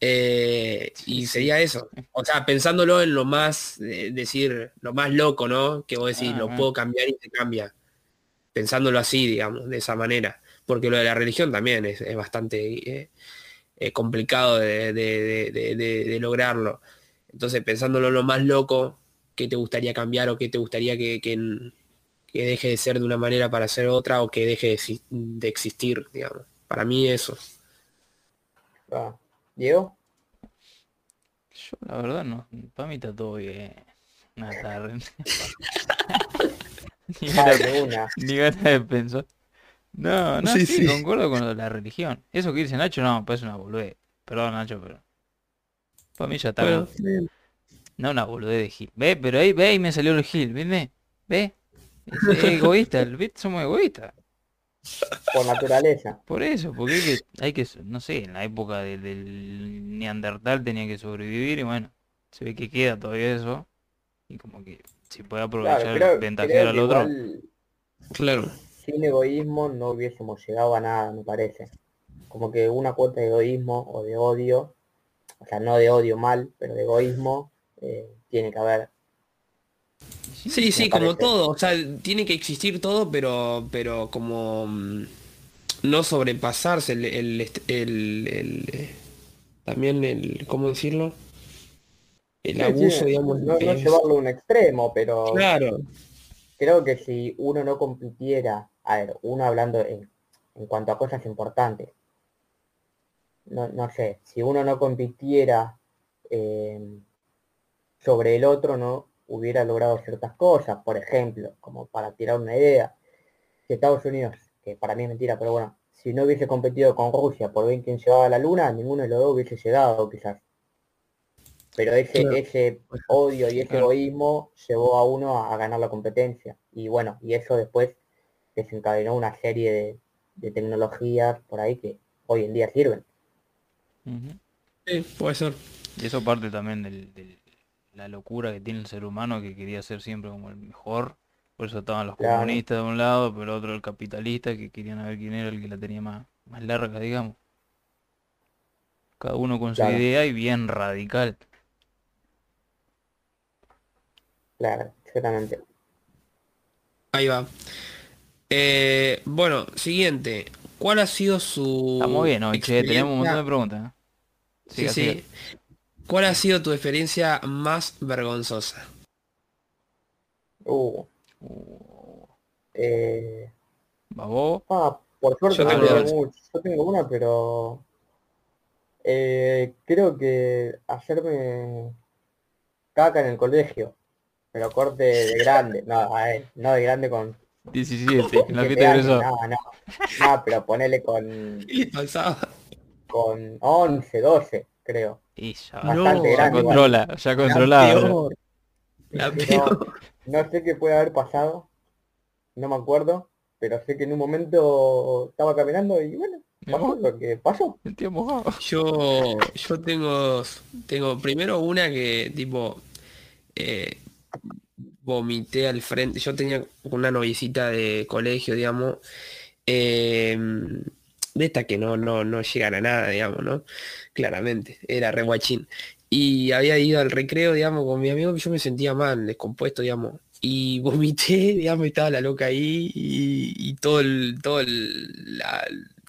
Eh, y sería eso. O sea, pensándolo en lo más, eh, decir, lo más loco, ¿no? Que vos decís, Ah, lo puedo cambiar y se cambia. Pensándolo así, digamos, de esa manera. Porque lo de la religión también es, es bastante eh, complicado de, de- de- de- de lograrlo. Entonces, pensándolo en lo más loco, ¿qué te gustaría cambiar o qué te gustaría que, que, que deje de ser de una manera para ser otra o que deje de, de existir, digamos. Para mí eso. Ah, ¿Diego? Yo la verdad no, para mí está todo bien. Una tarde. ni, ganas, una. ni ganas de pensar. No, no, sí, sí, concuerdo con lo de la religión. Eso que dice Nacho, no, pues es una boludez. Perdón, Nacho, pero. Para mí ya está. Bueno, no una boludez de Gil. Ve, pero ahí, ve, ahí me salió el Gil, ¿viste? Ve. Es egoísta, el bit somos egoístas. Por naturaleza. Por eso, porque hay que, hay que no sé, en la época del, del Neandertal tenía que sobrevivir y bueno, se ve que queda todavía eso. Y como que si puede aprovechar, claro, ventajear al otro. Claro. Sin egoísmo no hubiésemos llegado a nada, me parece. Como que una cuota de egoísmo o de odio, o sea, no de odio mal, pero de egoísmo, eh, tiene que haber. Sí, sí, como todo, o sea, tiene que existir todo, pero, pero como mm, no sobrepasarse el, el, el, también el, ¿cómo decirlo? El abuso, digamos. No, no llevarlo a un extremo, pero claro. creo que si uno no compitiera, a ver, uno hablando en, en cuanto a cosas importantes, no, no sé, si uno no compitiera eh, sobre el otro, no hubiera logrado ciertas cosas, por ejemplo, como para tirar una idea, si Estados Unidos, que para mí es mentira, pero bueno, si no hubiese competido con Rusia por ver quién llevaba a la luna, ninguno de los dos hubiese llegado quizás. Pero ese, ese odio y ese egoísmo llevó a uno a, ganar la competencia. Y bueno, y eso después desencadenó una serie de, tecnologías por ahí que hoy en día sirven. Sí, puede ser. Y eso parte también del, la locura que tiene el ser humano que quería ser siempre como el mejor. Por eso estaban los comunistas de un lado, pero otro el capitalista que querían ver quién era el que la tenía más, más larga, digamos. Cada uno con su idea y bien radical. Claro, exactamente. Ahí va. Eh, bueno, siguiente. ¿Cuál ha sido su... Estamos bien hoy, tenemos un montón de preguntas. ¿eh? sí, sí. ¿Cuál ha sido tu experiencia más vergonzosa? Uh. Eh... Ah, por suerte yo tengo, yo tengo una, pero eh, creo que hacerme caca en el colegio. Pero corte de grande. No, no de grande con 17, la fiesta de No, no. No, pero ponele con. Con 11, 12, creo. Y ya, ya controla, ya controlado. No, sé qué puede haber pasado, no me acuerdo, pero sé que en un momento estaba caminando y bueno, pasó lo que pasó. Yo, yo tengo, tengo primero una que tipo eh, vomité al frente. Yo tenía una noviecita de colegio, digamos. Eh, de esta que no, no, no llegan a nada, digamos, ¿no? Claramente, era re guachín. Y había ido al recreo, digamos, con mi amigo, yo me sentía mal, descompuesto, digamos. Y vomité, digamos, estaba la loca ahí y, todo el, todo el,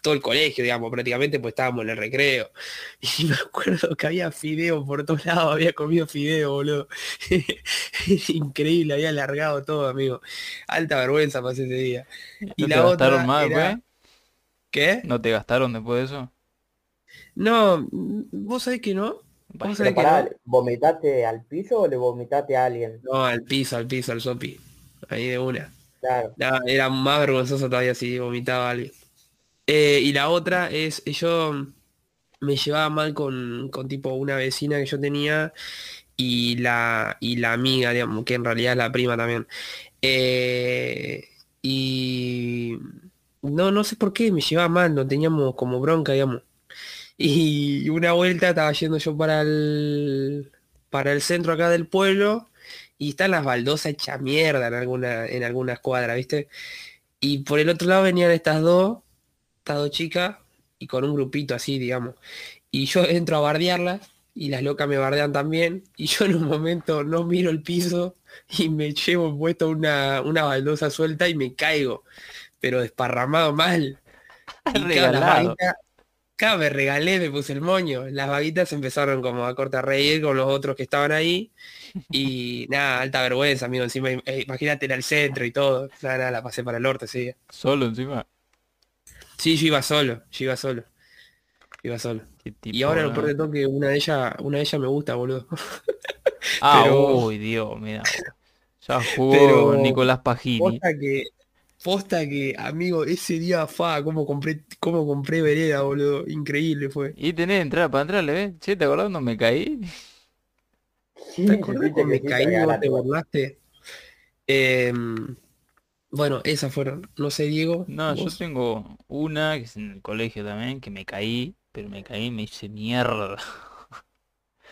todo el colegio, digamos, prácticamente, pues estábamos en el recreo. Y me acuerdo que había fideo por todos lados, había comido fideo, boludo. Increíble, había alargado todo, amigo. Alta vergüenza pasé ese día. Y la otra era... ¿Qué? ¿No te gastaron después de eso? No, vos sabés que no. ¿Vos sabés que no? ¿Vomitaste al piso o le vomitaste a alguien? No, al piso, al piso, al sopi. Ahí de una. Claro. era más vergonzoso todavía si vomitaba a alguien. Eh, y la otra es, yo me llevaba mal con, con tipo una vecina que yo tenía y la, y la amiga, digamos, que en realidad es la prima también. Eh, y no, no sé por qué, me llevaba mal, no teníamos como bronca, digamos. Y una vuelta estaba yendo yo para el, para el centro acá del pueblo y están las baldosas hecha mierda en alguna, en alguna escuadra, ¿viste? Y por el otro lado venían estas dos, estas dos chicas, y con un grupito así, digamos. Y yo entro a bardearlas, y las locas me bardean también, y yo en un momento no miro el piso y me llevo puesto una, una baldosa suelta y me caigo pero desparramado mal. Acá me regalé, me puse el moño. Las vaguitas empezaron como a cortar reír con los otros que estaban ahí. Y nada, alta vergüenza, amigo. Encima, eh, imagínate en el centro y todo. Nada, nada, la pasé para el norte, sí. Solo encima. Sí, yo iba solo, yo iba solo. Iba solo. Y ahora lo peor de todo que una de ellas, una de ellas me gusta, boludo. Ah, pero- uy, Dios, mira. Ya jugó Pero- Nicolás Pagini. Que, posta que, amigo, ese día fa, cómo compré, cómo compré vereda, boludo. Increíble fue. Y tenés entrada para entrarle, ¿ves? Che, ¿te acordás cuando me caí? Sí, ¿Te acordás cuando me caí vos te burlaste? Em, bueno, esas fueron. No sé, Diego. No, yo tengo una que es en el colegio también, que me caí, pero me caí y me hice mierda.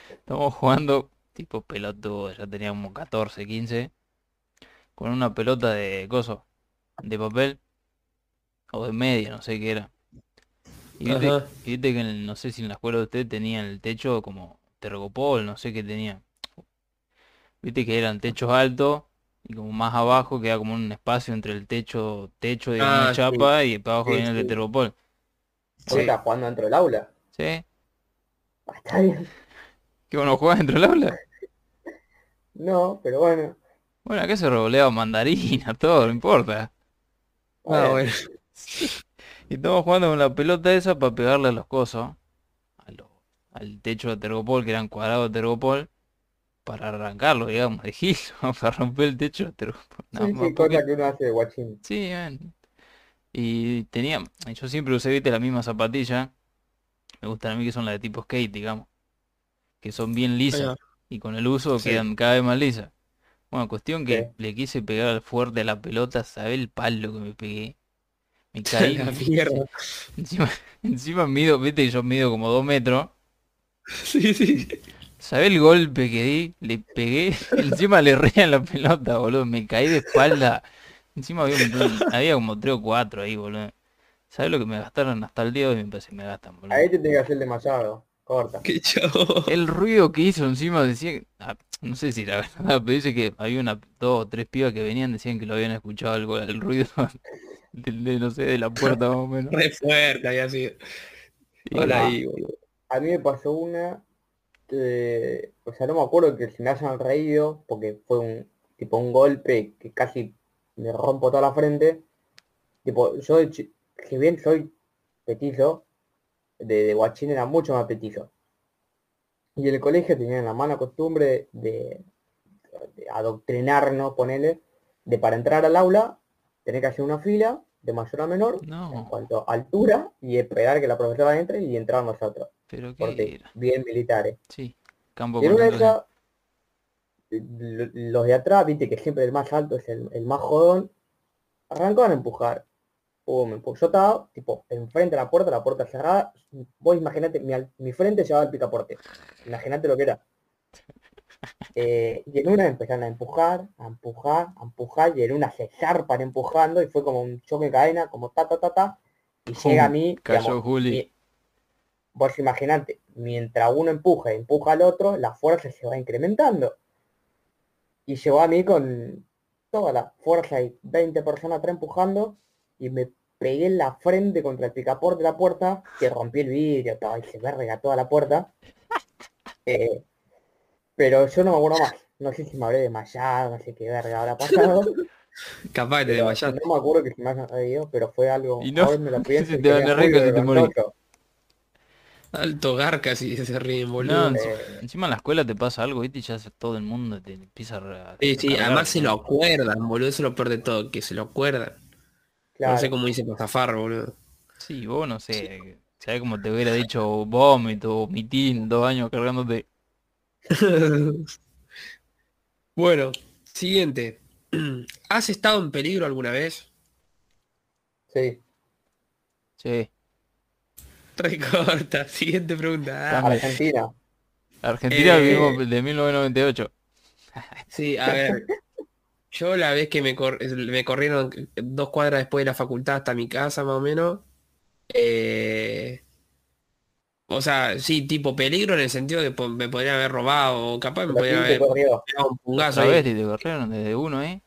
Estamos jugando tipo pelotudo, ya tenía como 14, 15, con una pelota de coso, de papel, o de media, no sé qué era. Y viste, Ajá. y viste que en no sé si en la escuela de usted tenían el techo como tergopol, no sé qué tenía. Viste que eran techos altos y como más abajo queda como un espacio entre el techo, techo de Ah, una sí. chapa y para abajo Sí, viene el de tergopol. ¿Vos Sí. estás jugando dentro del aula? ¿Sí? Ah, Está bien. ¿Qué bueno juegas dentro del aula? No, pero bueno. Bueno, acá se revoleaba mandarina, todo, no importa. Ah, Bueno. Y estamos jugando con la pelota esa para pegarle a los cosos, a lo- al techo de tergopol, que eran cuadrados de tergopol, para arrancarlo, digamos, de gil, para romper el techo de tergopol. Sí, sí, porque- cosa que uno hace de guachín. Sí, man. Y tenía, yo siempre usé, viste, la misma zapatilla. Me gustan a mí que son las de tipo skate, digamos. Que son bien lisas. Y con el uso Sí. quedan cada vez más lisas. Bueno, cuestión que le quise pegar fuerte a la pelota, ¿sabe el palo que me pegué? Me caí. La mierda. Encima, encima mido, viste, que yo mido como dos metros. Sí, sí. ¿Sabe el golpe que di? Le pegué, encima le a la pelota, boludo. Me caí de espalda. Encima había, un había como tres o cuatro ahí, boludo. ¿Sabes lo que me gastaron hasta el día de hoy? Me parece me gastan, boludo. Ahí te tenés que hacer demasiado. Corta. Qué chavo. El ruido que hizo encima decía, que- ah, no sé si la verdad, pero dice que había una, dos o tres pibas que venían, decían que lo habían escuchado el, el ruido de, no sé, de la puerta más o menos. Re fuerte había sido. Y Hola nada, ahí, boludo. A mí me pasó una que, o sea, no me acuerdo que se me hayan reído porque fue un tipo un golpe que casi me rompo toda la frente. Tipo, yo si bien soy petizo, de, de guachín era mucho más petizo. Y el colegio tenían la mala costumbre de, de adoctrinarnos, ponele, de para entrar al aula tener que hacer una fila de mayor a menor en cuanto a altura y esperar que la profesora entre y entrar nosotros pero porque qué era. bien militares. Sí, campo Y en una de esas, los de atrás, viste que siempre el más alto es el, el más jodón, arrancaban a empujar. Me empu- yo estaba, tipo, enfrente de la puerta, la puerta cerrada, vos imaginate, mi, mi frente llevaba el picaporte. Imagínate lo que era. Eh, y en una empezaron a empujar, a empujar, a empujar, y en una se zarpan empujando, y fue como un choque de cadena, como ta, ta, ta, ta, y llega a mí, Cayó digamos, Juli. mi- vos imaginate, mientras uno empuja y empuja al otro, la fuerza se va incrementando. Y llegó a mí con toda la fuerza y 20 personas atrás empujando y me pegué en la frente contra el picaporte de la puerta, que rompí el vidrio, todo, y se me regató toda la puerta. Eh, pero yo no me acuerdo más. No sé si me habré desmayado, no sé qué verga habrá pasado. Capaz que te desmayaste. no me acuerdo que se me hayan reído, pero fue algo. Y no, me lo pienso se te van a reír cuando te morís. Alto garca si se ríen, boludo. Eh, encima en la escuela te pasa algo, ¿viste? Y ya se- todo el mundo te empieza a... Sí, sí, a además se lo acuerdan, boludo. Eso es lo peor de todo, que se lo acuerdan. Claro. No sé cómo dice para zafar, boludo. Sí, vos no sé, ¿sabés cómo te hubiera dicho vómito, mitín, dos años cargándote? Bueno, siguiente. ¿Has estado en peligro alguna vez? Sí. Sí, Recorta. Siguiente pregunta. Ah. Argentina. Argentina Eh, vivimos de 1998. sí, a ver. Yo la vez que me, cor- me corrieron dos cuadras después de la facultad hasta mi casa, más o menos. eh, o sea, sí, tipo peligro en el sentido de que me podrían haber robado, o capaz me Pero podrían ¿quién te haber pegado un pungazo. Y te corrieron desde uno, ¿eh?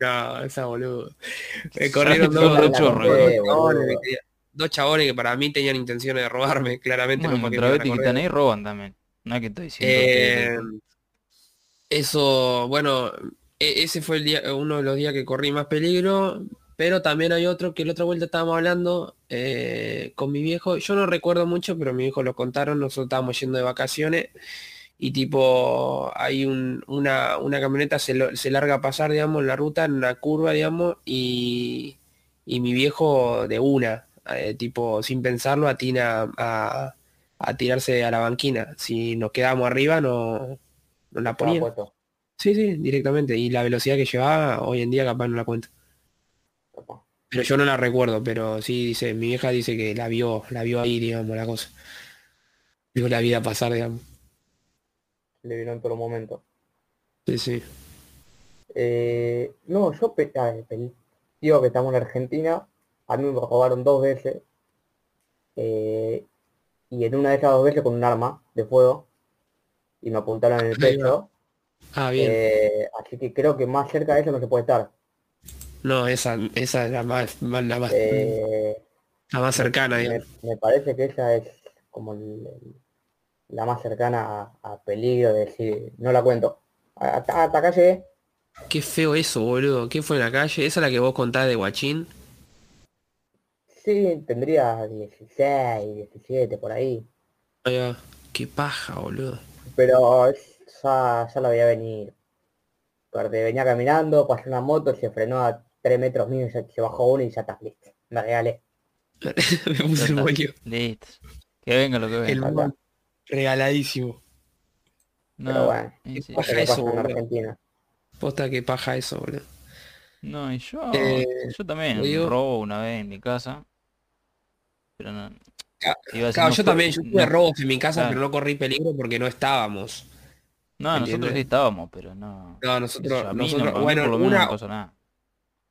No, esa boludo. Me ¿Sabés corrieron dos, dos chorro, dos eh, chabones, dos chabones que para mí tenían intenciones de robarme, claramente Bueno, no otra me vez que están ahí roban también. No es que estoy diciendo Eh, que... eso, bueno, ese fue el día, uno de los días que corrí más peligro, pero también hay otro que la otra vuelta estábamos hablando eh, con mi viejo. Yo no recuerdo mucho, pero mi viejo lo contaron, nosotros estábamos yendo de vacaciones y tipo hay un- una, una camioneta se, lo- se larga a pasar, digamos, en la ruta, en una curva, digamos, y, y mi viejo de una, eh, tipo, sin pensarlo, atina a, a tirarse a la banquina. Si nos quedábamos arriba, no, no la ponía. puesto. Sí, sí, directamente. Y la velocidad que llevaba, hoy en día capaz no la cuento. Capaz. Pero yo no la recuerdo, pero sí dice, mi vieja dice que la vio, la vio ahí, digamos, la cosa. Vio la vida pasar, digamos. Le vino en todo momento. Sí, sí. Eh, no, yo pe- pe- digo que estamos en Argentina, a mí me robaron dos veces, eh, y en una de esas dos veces con un arma de fuego, y me apuntaron en el pecho, Ah, bien. eh, así que creo que más cerca de eso no se puede estar. No, esa, esa es la más, más- la más, Eh, la más cercana, me, parece que esa es como el- la más cercana a, a peligro de decir, no la cuento. Hasta, hasta llegué. Qué feo eso, boludo. ¿Qué fue en la calle? ¿Esa es la que vos contás de Guachín? Sí, tendría 16, 17 por ahí. Va. Qué paja, boludo. Pero es- ya, ya la veía venir. Porque venía caminando, pasó una moto, se frenó a 3 metros mío y se, se bajó uno y ya está, listo. Me regalé. Me puse el. Listo. Que venga lo que El venga. Regaladísimo. No, pero bueno, sí. Eso en. Argentina. Posta que paja eso, boludo. No, y yo, Eh, yo también digo- robo una vez en mi casa. Pero no. Claro, no yo fue- también, yo tuve no- robos en mi casa, claro. pero no corrí peligro porque no estábamos. No, nosotros sí estábamos, pero no. No, nosotros, no, nosotros, mí bueno, menos no una, me pasó nada.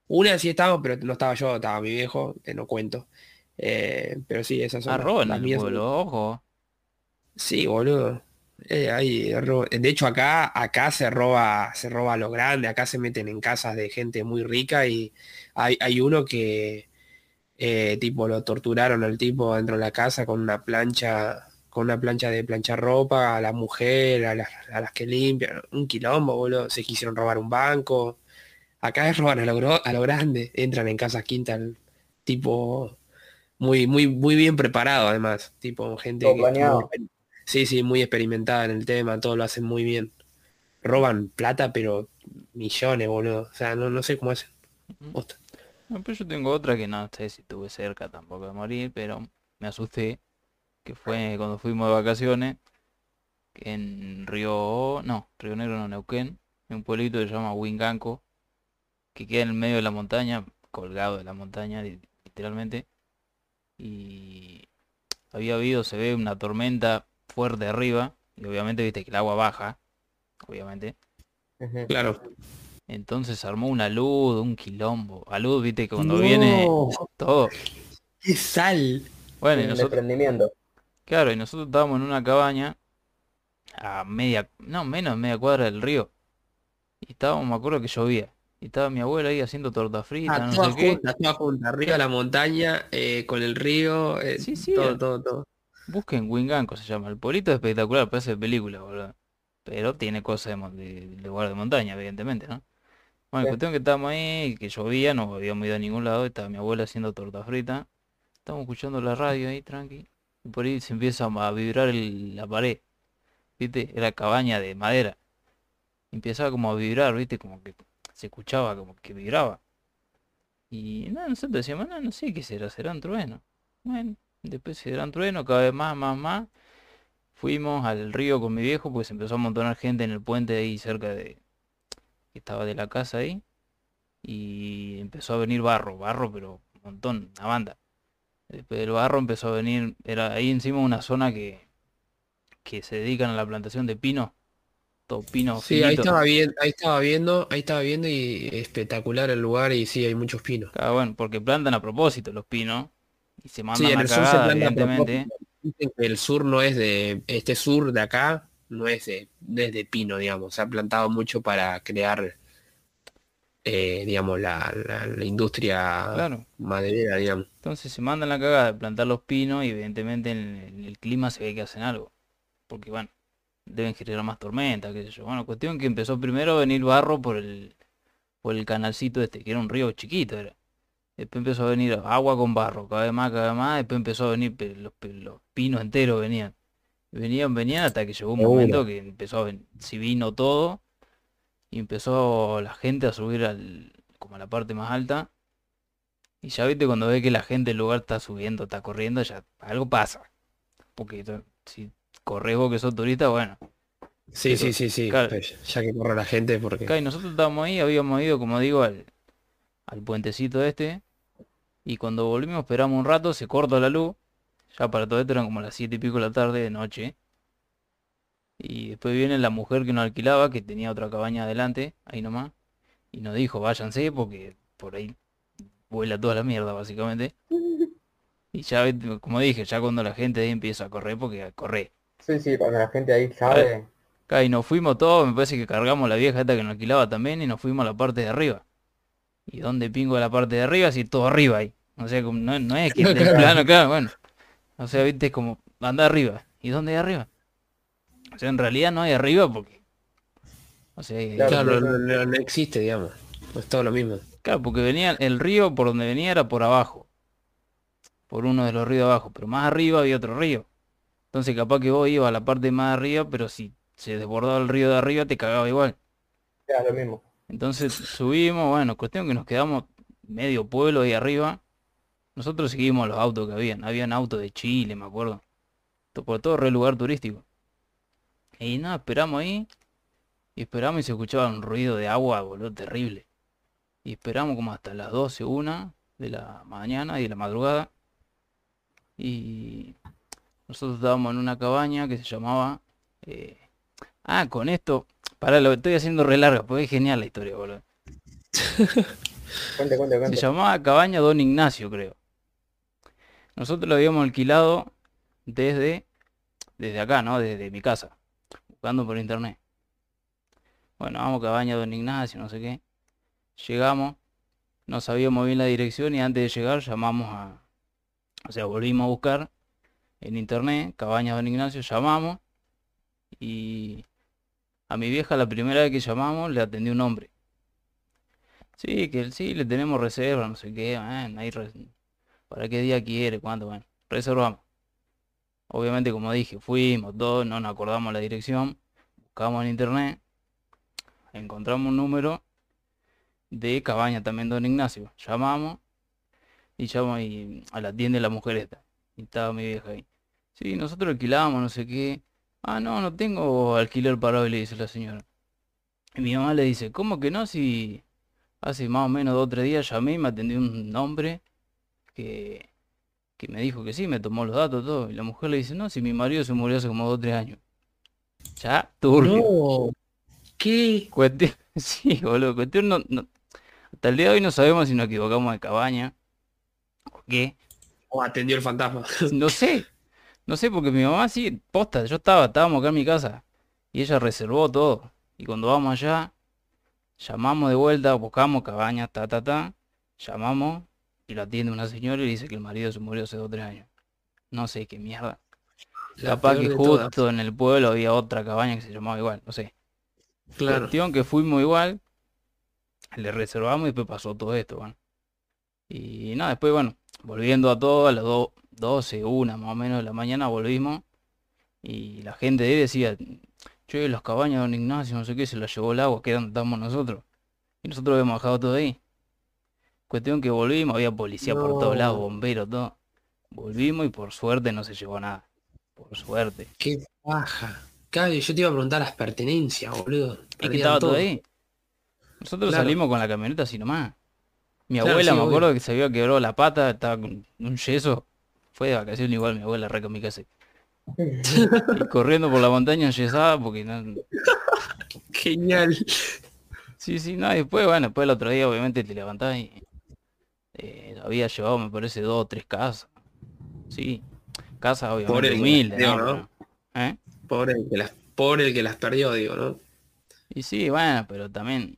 una sí estábamos, pero no estaba yo, estaba mi viejo, te no cuento. Eh, pero sí, esas son Ah, las, las pueblo, ojo. Sí, boludo. Eh, De hecho, acá, acá se roba, se roba a lo grande, acá se meten en casas de gente muy rica y hay, hay uno que eh, tipo lo torturaron al tipo dentro de la casa con una plancha, con una plancha de planchar ropa, a la mujer, a las, a las que limpian, un quilombo, boludo. Se quisieron robar un banco. Acá es roban a lo, a lo grande, entran en casas quintas, tipo muy, muy, muy bien preparado además, tipo gente que sí, sí, muy experimentada en el tema, todo lo hacen muy bien. Roban plata, pero millones, boludo. O sea, no, no sé cómo hacen. No, pero yo tengo otra que no sé si estuve cerca tampoco de morir, pero me asusté. Que fue cuando fuimos de vacaciones. En Río... No, Río Negro no, Neuquén. En un pueblito que se llama Huinganco. Que queda en el medio de la montaña. Colgado de la montaña, li- literalmente. Y... Había habido, se ve una tormenta fuerte arriba. Y obviamente viste que el agua baja. Obviamente. Claro. Entonces armó una luz, un quilombo. A luz, viste que cuando viene todo. ¡Qué sal! Bueno, y nosotros. Claro, y nosotros estábamos en una cabaña a media, no, menos de media cuadra del río. Y estábamos, me acuerdo que llovía. Y estaba mi abuela ahí haciendo torta frita, Ah, no sé qué. juntas, todas juntas, arriba de la montaña, eh, con el río, eh, Sí, sí, todo, era- todo, todo. Busquen Winganco se llama. El pueblito es espectacular, parece de película, boludo. Pero tiene cosas de, mon- de- de lugar de montaña, evidentemente, ¿no? Bueno, Sí. cuestión que estábamos ahí, que llovía, no habíamos ido a ningún lado, estaba mi abuela haciendo torta frita. Estábamos escuchando la radio ahí, tranqui. Por ahí se empieza a vibrar la pared. ¿Viste? Era cabaña de madera. Empezaba como a vibrar, ¿viste? Como que se escuchaba como que vibraba. Y nada, nosotros decíamos, no, no sé qué será, serán truenos. Bueno, después serán truenos, cada vez más, más, más. Fuimos al río con mi viejo, pues empezó a amontonar gente en el puente ahí cerca de... que estaba de la casa ahí. Y empezó a venir barro, barro, pero un montón, una banda. Después del barro empezó a venir, era ahí encima una zona que, que se dedican a la plantación de pino. Todo pino Sí, ahí estaba viendo, ahí estaba viendo, ahí estaba viendo y espectacular el lugar y sí, hay muchos pinos. Ah, bueno, porque plantan a propósito los pinos. Y se mandan Sí, en a el sur se evidentemente. el sur no es de, este sur de acá, no es de, no es de pino, digamos. Se ha plantado mucho para crear eh, digamos, la, la- la industria Claro. maderera, digamos. Entonces se mandan la cagada de plantar los pinos y evidentemente en el, en el clima se ve que hacen algo. Porque bueno, deben generar más tormenta, qué sé yo. Bueno, cuestión que empezó primero a venir barro por el, por el canalcito este, que era un río chiquito era. Después empezó a venir agua con barro, cada vez más, cada vez más. Después empezó a venir los, los pinos enteros venían. Venían, venían hasta que llegó un momento que empezó a venir, si vino todo y empezó la gente a subir al, como a la parte más alta. Y ya viste cuando ve que la gente del lugar está subiendo, está corriendo, ya algo pasa. Porque si corres vos que sos turista, bueno. Sí, sí, sí, sí. claro. pues, ya que corre la gente, porque... Y nosotros estábamos ahí, habíamos ido, como digo, al, al puentecito este. Y cuando volvimos, esperamos un rato, se corta la luz. Ya para todo esto eran como las siete y pico de la tarde de noche. Y después viene la mujer que nos alquilaba, que tenía otra cabaña adelante, ahí nomás. Y nos dijo, váyanse porque por ahí vuela toda la mierda, básicamente. Y ya, como dije, ya cuando la gente ahí empieza a correr, porque corre. Sí, sí, cuando la gente ahí sabe. Acá, y nos fuimos todos, me parece que cargamos la vieja esta que nos alquilaba también y nos fuimos a la parte de arriba. ¿Y dónde pingo la parte de arriba? Si todo arriba ahí. O sea, no, no es que esté en Claro. plano, claro, bueno. O sea, viste, es como anda arriba. ¿Y dónde hay arriba? O sea, en realidad no hay arriba porque... O sea, Claro. No, no- no existe, digamos. Es todo lo mismo. Claro, porque venía el río por donde venía era por abajo. Por uno de los ríos de abajo. Pero más arriba había otro río. Entonces capaz que vos ibas a la parte más arriba, pero si se desbordaba el río de arriba te cagaba igual. Lo mismo. Entonces subimos, bueno, cuestión que nos quedamos medio pueblo ahí arriba. Nosotros seguimos los autos que habían. Habían autos de Chile, me acuerdo. Por todo re lugar turístico. Y nada, esperamos ahí. Y esperamos y se escuchaba un ruido de agua, boludo, terrible. Y esperamos como hasta las 12, una de la mañana y de la madrugada. Y nosotros estábamos en una cabaña que se llamaba... eh, Ah, con esto... Para lo estoy haciendo re larga, porque es genial la historia, boludo. Cuente, cuente, Se cuente. llamaba Cabaña Don Ignacio, creo. Nosotros lo habíamos alquilado desde, desde acá, ¿no? Desde mi casa, buscando por internet. Bueno, vamos Cabaña Don Ignacio, no sé qué. Llegamos, no sabíamos bien la dirección y antes de llegar llamamos a... O sea, volvimos a buscar en internet, Cabaña Don Ignacio, llamamos y a mi vieja la primera vez que llamamos le atendió un hombre. Sí, que sí, le tenemos reserva, no sé qué, ¿para qué día quiere? ¿Cuánto? Bueno, reservamos. Obviamente, como dije, fuimos todos, no nos acordamos la dirección, buscamos en internet, encontramos un número de cabaña también Don Ignacio. Llamamos y llamamos a la tienda de la mujer esta. Y estaba mi vieja ahí. Sí, nosotros alquilamos, no sé qué. Ah, no, no tengo alquiler para hoy, le dice la señora. Y mi mamá le dice, ¿cómo que no? Si hace más o menos dos o tres días llamé y me atendió un hombre que, que me dijo que sí, me tomó los datos, todo. Y la mujer le dice, no, si mi marido se murió hace como dos o tres años. Ya, turbio. No. ¿Qué? Cuestión, sí, boludo, cuestión no, no- Hasta el día de hoy no sabemos si nos equivocamos de cabaña. ¿O qué? O atendió el fantasma. No sé. No sé, porque mi mamá sí, posta, yo estaba, estábamos acá en mi casa. Y ella reservó todo. Y cuando vamos allá, llamamos de vuelta, buscamos cabañas, ta, ta, ta. Llamamos y lo atiende una señora y dice que el marido se murió hace dos o tres años. No sé qué mierda. La Capaz que todas. justo en el pueblo había otra cabaña que se llamaba igual, no sé. Claro. Cuestión que fuimos igual, le reservamos y después pasó todo esto, bueno. Y nada, después, bueno, volviendo a todo, a las do- 12, una más o menos de la mañana volvimos y la gente de ahí decía, che, las cabañas de Don Ignacio, no sé qué, se las llevó el agua, que donde estábamos nosotros. Y nosotros habíamos bajado todo ahí. Cuestión que volvimos, había policía por todos lados, bomberos, todo. Volvimos y por suerte no se llevó nada. Por suerte. Qué baja. Claro, yo te iba a preguntar las pertenencias, boludo. Es que estaba todo ahí. Nosotros Claro. salimos con la camioneta así nomás. Mi Claro, abuela, sí, me obvio. acuerdo que se había quebrado la pata, estaba con un yeso. Fue de vacaciones igual, mi abuela reca mi casa. Y corriendo por la montaña enyesada porque no... Genial. Sí, sí, no, y después, bueno, después el otro día obviamente te levantás y... eh, había llevado, me parece, dos o tres casas. Sí, casas obviamente Pobre el que humildes, ¿eh? Pobre el que las, pobre el que las perdió, digo, ¿no? Y sí, bueno, pero también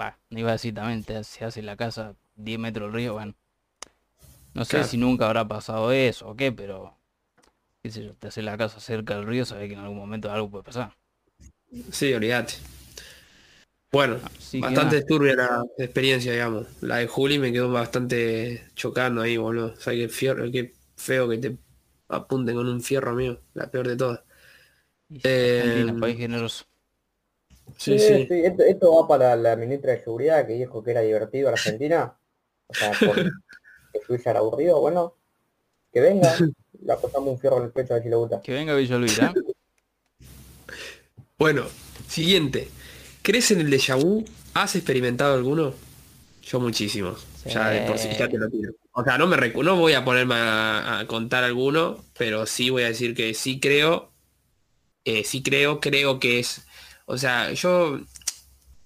Va, no iba a decir también te- se hace la casa 10 metros del río, bueno. No sé Claro. si nunca habrá pasado eso o qué, pero qué sé yo, te hace la casa cerca del río, sabes que en algún momento algo puede pasar. Sí, olvídate. Bueno, Así bastante turbia la experiencia, digamos. La de Juli me quedó bastante chocando ahí, boludo. O sea, qué fierro, qué feo que te apunten con un fierro, amigo. La peor de todas. Eh, Argentina, país generoso. Sí, Sí, sí. sí, esto, esto va para la ministra de Seguridad que dijo que era divertido Argentina. O sea, por que era aburrido, bueno, que venga, le apostamos un fierro en el pecho a ver si le gusta. Que venga Villa Olvira. Bueno, siguiente. ¿Crees en el déjà vu? ¿Has experimentado alguno? Yo muchísimos. Ya de por sí ya te lo tiro. O sea, no me no voy a ponerme a, a contar alguno, pero sí voy a decir que sí creo. eh, sí creo, creo que es. O sea, yo.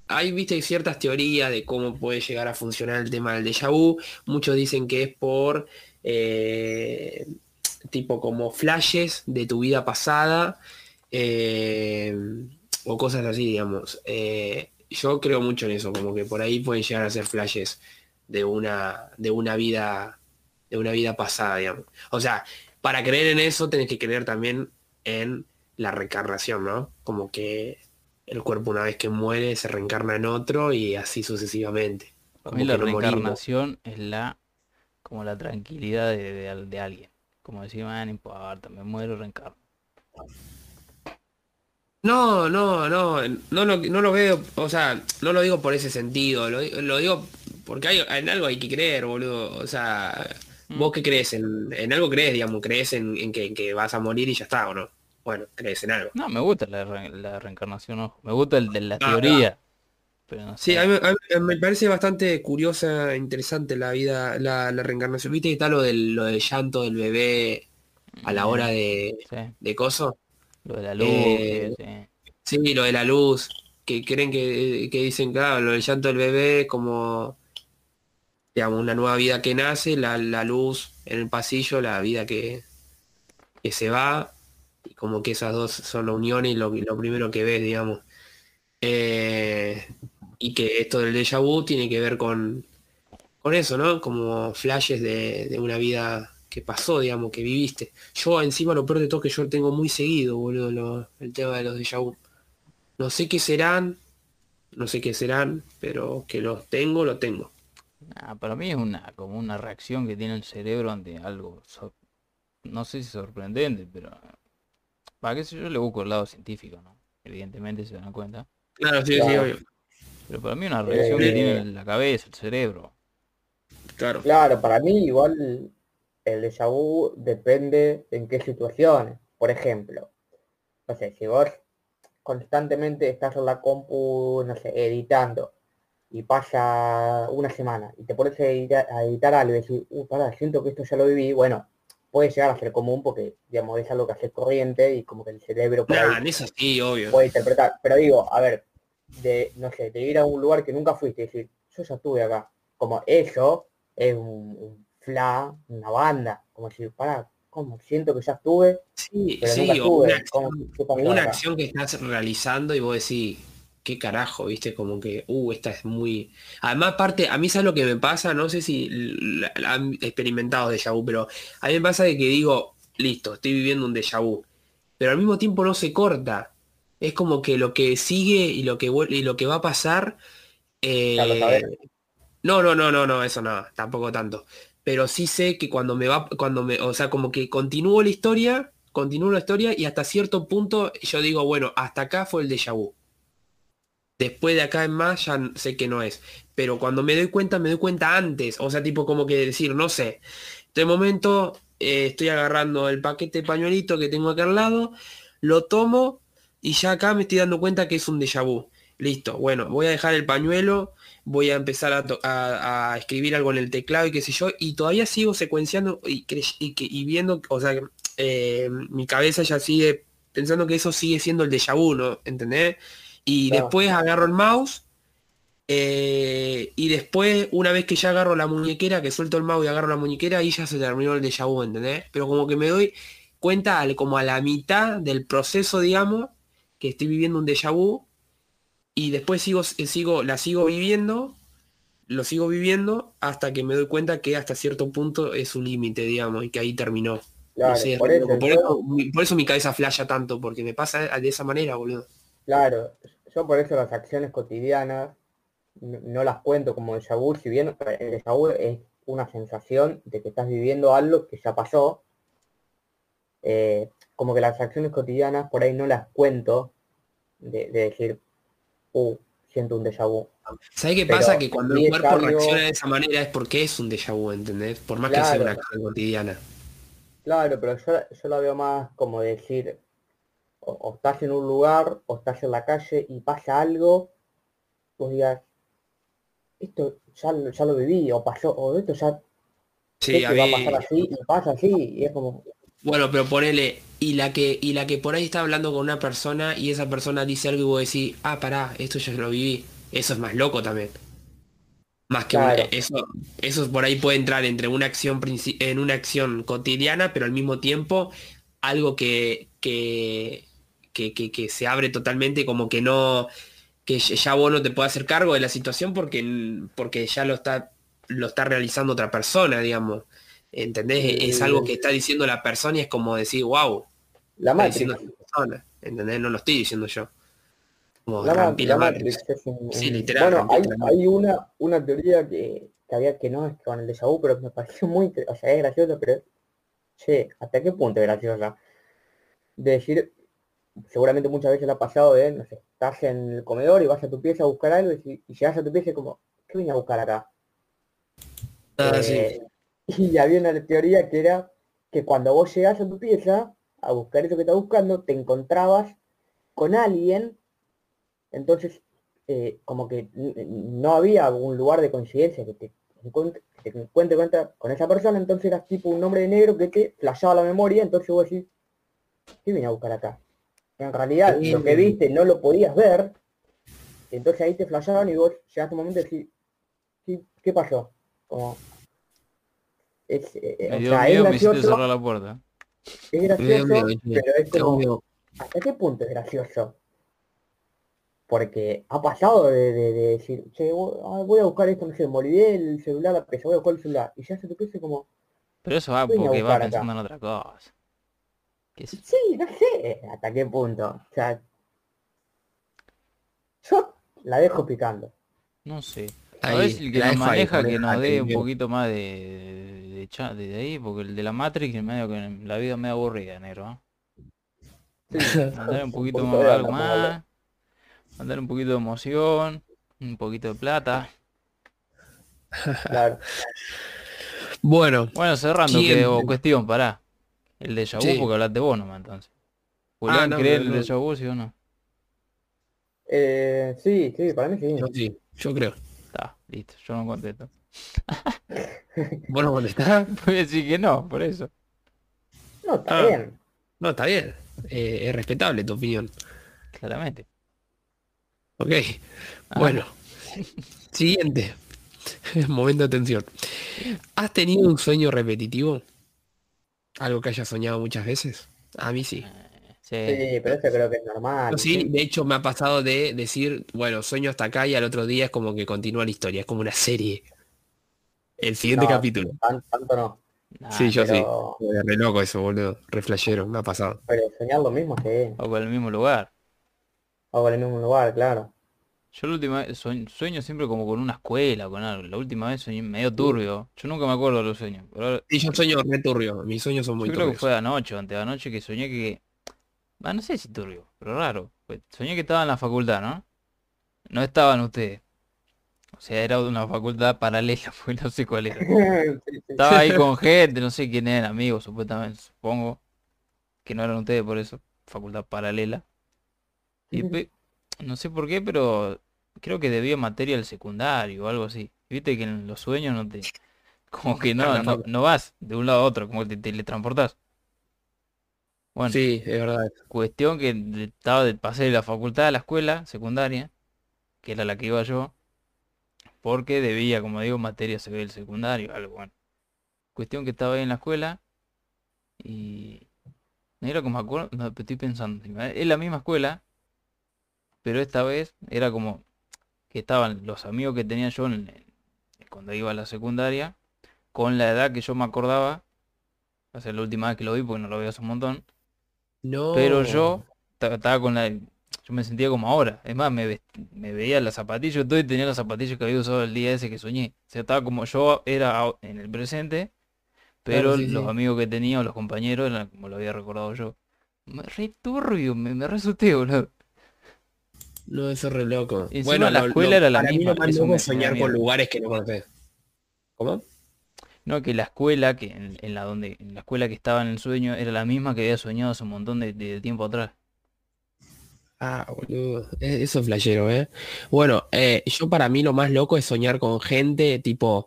Hay, viste, ciertas teorías de cómo puede llegar a funcionar el tema del déjà vu. Muchos dicen que es por eh, tipo como flashes de tu vida pasada. eh, o cosas así, digamos. Eh, yo creo mucho en eso, como que por ahí pueden llegar a ser flashes de una, de una vida, de una vida pasada, digamos. O sea, para creer en eso tenés que creer también en la reencarnación, ¿no? Como que el cuerpo una vez que muere se reencarna en otro y así sucesivamente. Mí la morimos. reencarnación es la como la tranquilidad de, de al- de alguien. Como decir, man, no importa, me muero, reencarno. No, no, no, no lo, no lo veo, o sea, no lo digo por ese sentido, lo, di- lo digo porque hay, en algo hay que creer, boludo. O sea, ¿vos qué crees? En, en algo crees, digamos, crees en, en que, que vas a morir y ya está, ¿o no? Bueno, crees en algo. No, me gusta la, re- la reencarnación, ojo. Me gusta el de la Ah, teoría. Pero no Sí, sé. a mí, a mí me parece bastante curiosa, interesante la vida, la, la reencarnación. ¿Viste que está lo del, lo del llanto del bebé a la hora de, Sí, de coso? Lo de la luz, Eh, sí. Sí, lo de la luz, que creen que, que dicen, claro, lo del llanto del bebé es como, digamos, una nueva vida que nace, la, la luz en el pasillo, la vida que, que se va, y como que esas dos son la unión y lo, lo primero que ves, digamos. Eh, y que esto del déjà vu tiene que ver con, con eso, ¿no? Como flashes de, de una vida que pasó, digamos, que viviste. Yo encima lo peor de todo es que yo tengo muy seguido, boludo, lo- el tema de los déjà vu. No sé qué serán, no sé qué serán, pero que los tengo, lo tengo. Ah, para mí es una como una reacción que tiene el cerebro ante algo, no sé si sorprendente, pero para qué sé yo le busco el lado científico, ¿no? Evidentemente se dan cuenta. Claro, sí, sí, obvio. Pero para mí una reacción que tiene la cabeza, el cerebro. Claro. Claro, para mí igual el déjà vu depende en qué situaciones. Por ejemplo, no sé, si vos constantemente estás en la compu, no sé, editando y pasa una semana y te pones a editar, a editar algo y decís, uh, pará, siento que esto ya lo viví, bueno, puede llegar a ser común porque, digamos, es algo que hace corriente y como que el cerebro Nah, en eso sí, obvio. puede interpretar. Pero digo, a ver, de, no sé, de ir a un lugar que nunca fuiste y decir, yo ya estuve acá. Como eso es un, un fla, una banda. Como decir, para, ¿cómo? Siento que ya estuve, Sí, pero sí, nunca o estuve. una acción, ¿Qué pasó una acción que estás realizando y vos decís, qué carajo, viste, como que, uh, esta es muy... Además, aparte, a mí es lo que me pasa, no sé si la- la han experimentado déjà vu, pero a mí me pasa de que digo, listo, estoy viviendo un déjà vu, pero al mismo tiempo no se corta. Es como que lo que sigue y lo que vuelve y lo que va a pasar... Eh, no, no, no, no, no, eso no, tampoco tanto. Pero sí sé que cuando me va, cuando me, o sea, como que continúo la historia, continúo la historia y hasta cierto punto yo digo, bueno, hasta acá fue el déjà vu. Después de acá en más ya sé que no es. Pero cuando me doy cuenta, me doy cuenta antes. O sea, tipo como que decir, no sé, de momento eh, estoy agarrando el paquete de pañuelito que tengo acá al lado, lo tomo y ya acá me estoy dando cuenta que es un déjà vu. Listo, bueno, voy a dejar el pañuelo, voy a empezar a, to- a- a escribir algo en el teclado y qué sé yo, y todavía sigo secuenciando y, viendo, o sea, eh, mi cabeza ya sigue pensando que eso sigue siendo el déjà vu, ¿no? ¿Entendés? Y Claro. después agarro el mouse eh, y después, una vez que ya agarro la muñequera, que suelto el mouse y agarro la muñequera, ahí ya se terminó el déjà vu, ¿entendés? Pero como que me doy cuenta al- como a la mitad del proceso, digamos, que estoy viviendo un déjà vu y después sigo, sigo, la sigo viviendo, lo sigo viviendo hasta que me doy cuenta que hasta cierto punto es un límite, digamos, y que ahí terminó. Claro, No sé, es por, eso, por, eso, mi- por eso mi cabeza flasha tanto, porque me pasa de esa manera, boludo. claro, yo por eso las acciones cotidianas no, no las cuento como déjà vu, si bien el déjà vu es una sensación de que estás viviendo algo que ya pasó, eh, como que las acciones cotidianas por ahí no las cuento de, de decir, uh, siento un déjà vu. ¿Sabes qué pasa? Que cuando es cuerpo reacciona de esa manera es porque es un déjà vu, ¿entendés? Por más que sea una acción cotidiana. Claro, pero yo, yo lo veo más como decir, o, o estás en un lugar, o estás en la calle y pasa algo, vos digas, esto ya, lo- ya lo viví, o pasó, o esto ya Sí, va a pasar así, y pasa así, y es como, Bueno, pero ponele, y la que, y la que por ahí está hablando con una persona y esa persona dice algo y vos decís, ah, pará, esto ya lo viví. Eso es más loco también. Más que Claro. eso, eso por ahí puede entrar entre una acción en una acción cotidiana, pero al mismo tiempo algo que, que, que, que- que se abre totalmente como que no, que ya vos no te puedes hacer cargo de la situación porque, porque ya lo está, lo está realizando otra persona, digamos. ¿Entendés? Es algo que está diciendo la persona y es como decir, wow, la esta persona. ¿Entendés? No lo estoy diciendo yo. Como la, rompí la la un- Sí, literal, Bueno, hay, la una, una teoría que, que había que no es con el vu, pero me pareció muy, o sea, es gracioso, pero, che, ¿hasta qué punto es graciosa? De decir, seguramente muchas veces le ha pasado de, no sé, estás en el comedor y vas a tu pieza a buscar algo y, y llegas a tu pieza y como, ¿qué vine a buscar acá? Ah, sí. Y había una teoría que era que cuando vos llegás a tu pieza a buscar eso que estás buscando, te encontrabas con alguien, entonces eh, como que no había un lugar de coincidencia que te encuentre, que te encuentre cuenta con esa persona, entonces eras tipo un hombre de negro que te flashaba la memoria, entonces vos decís, ¿qué vine a buscar acá? En realidad lo que viste no lo podías ver, entonces ahí te flashaban y vos llegaste un momento de decir, ¿qué, qué pasó? Como, es, eh, Me o sea, es me gracioso, cerrar la puerta. es Me gracioso, miedo, pero es como, miedo. ¿hasta qué punto es gracioso? Porque ha pasado de, de- de decir, che, voy ah, voy a buscar esto, no sé, me olvidé el celular, la pesa, voy a buscar el celular. Y ya se te piensa como, Pero eso va porque va buscar acá. pensando en otra cosa. ¿Qué yo? sí, no sé hasta qué punto. O sea, yo la dejo picando. No sé. A Ahí, ver si el que la nos maneja que nos dé un poquito más de, de, de de ahí, porque el de la Matrix es medio que la vida medio aburrida, negro. ¿eh? Sí, Mandar un poquito más, de algo más. Mandar un poquito de emoción. Un poquito de plata. claro. Bueno, Bueno, cerrando, que, ¿Quién? o cuestión, pará. El de Sí. porque hablaste vos nomás entonces. Julián, no, ¿cree no, el déjà vu, sí o no? Eh, sí, sí, para mí sí. yo sí, yo creo. Listo, yo no contesto. ¿Vos no contestás? Voy a decir que no, por eso. No, está Ah. bien. No, está bien. Eh, es respetable tu opinión. Claramente. Ok. Ah. Bueno. Siguiente. Momento de tensión. ¿Has tenido un sueño repetitivo? ¿Algo que hayas soñado muchas veces? A mí sí. Sí. Sí, pero eso creo que es normal. Sí, de hecho me ha pasado de decir, bueno, sueño hasta acá y al otro día es como que continúa la historia, es como una serie. El siguiente No, capítulo. tan- tanto no. Nah, sí, yo pero- sí. Re loco eso, boludo. Re flashero, me ha pasado. Pero soñar lo mismo, sí. O con el mismo lugar. O en el mismo lugar, claro. Yo la última vez sueño, sueño siempre como con una escuela, con algo. La última vez soñé medio turbio. Yo nunca me acuerdo de los sueños. Pero ahora- Y yo sueño re turbio, mis sueños son muy yo creo que turbios. fue anoche o antes de anoche que soñé que... Ah, no sé si turbio, pero raro. Pues, Soñé que estaba en la facultad, ¿no? No estaban ustedes. O sea, era una facultad paralela, pues no sé cuál era. Estaba ahí con gente, no sé quién eran, amigos, supuestamente, supongo. Que no eran ustedes por eso. Facultad paralela. Y no sé por qué, pero creo que debía materia al secundario o algo así. Viste que en los sueños no te... Como que no, no, no vas de un lado a otro, como que te teletransportás. Bueno, Sí, es verdad. cuestión que estaba de pasé de la facultad a la escuela secundaria, que era la que iba yo, porque debía, como digo, materia se ve el secundario, algo bueno. Cuestión que estaba ahí en la escuela y no era como me acuerdo, no, estoy pensando, encima, es la misma escuela, pero esta vez era como que estaban los amigos que tenía yo en- cuando iba a la secundaria, con la edad que yo me acordaba, o sea, la última vez que lo vi, porque no lo veo hace un montón, No. pero yo ta- estaba con la... Yo me sentía como ahora. Es más, me, veía las zapatillas, todo y tenía las zapatillas que había usado el día ese que soñé. O sea, estaba como yo era en el presente, pero Claro, sí, los sí. amigos que tenía o los compañeros eran como lo había recordado yo. Me re turbio, me, me boludo. No, eso es re loco. Encima bueno, la escuela lo- era la para mí misma, lo más eso loco me- es me da soñar con miedo. lugares que no conoces. ¿Cómo? No, que la escuela, que en, la donde, en la escuela que estaba en el sueño, era la misma que había soñado hace un montón de, tiempo atrás. Ah, boludo. e- Eso es flashero, ¿eh? Bueno, eh, yo para mí lo más loco es soñar con gente, tipo,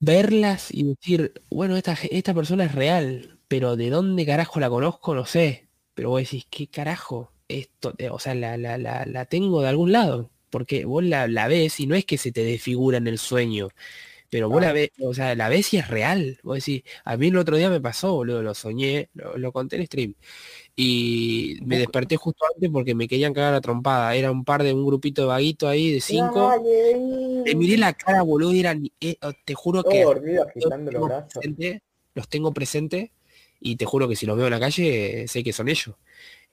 verlas y decir, bueno, esta, esta persona es real, pero ¿de dónde carajo la conozco? No sé. Pero vos decís, ¿qué carajo? Esto, eh, o sea, la, la, la, la tengo de algún lado. Porque vos la, la ves y no es que se te desfigura en el sueño. Pero vos la ves, o sea, la ves y es real. Vos decís, a mí el otro día me pasó, boludo, lo soñé, lo, lo conté en stream. Y me desperté justo antes porque me querían cagar a trompada. Era un par de un grupito de vaguito ahí de cinco. Dale. Le miré la cara, boludo, y eran, eh, te juro Todo que dormido los agitando los tengo brazos. presente, los tengo presente y te juro que si los veo en la calle sé que son ellos.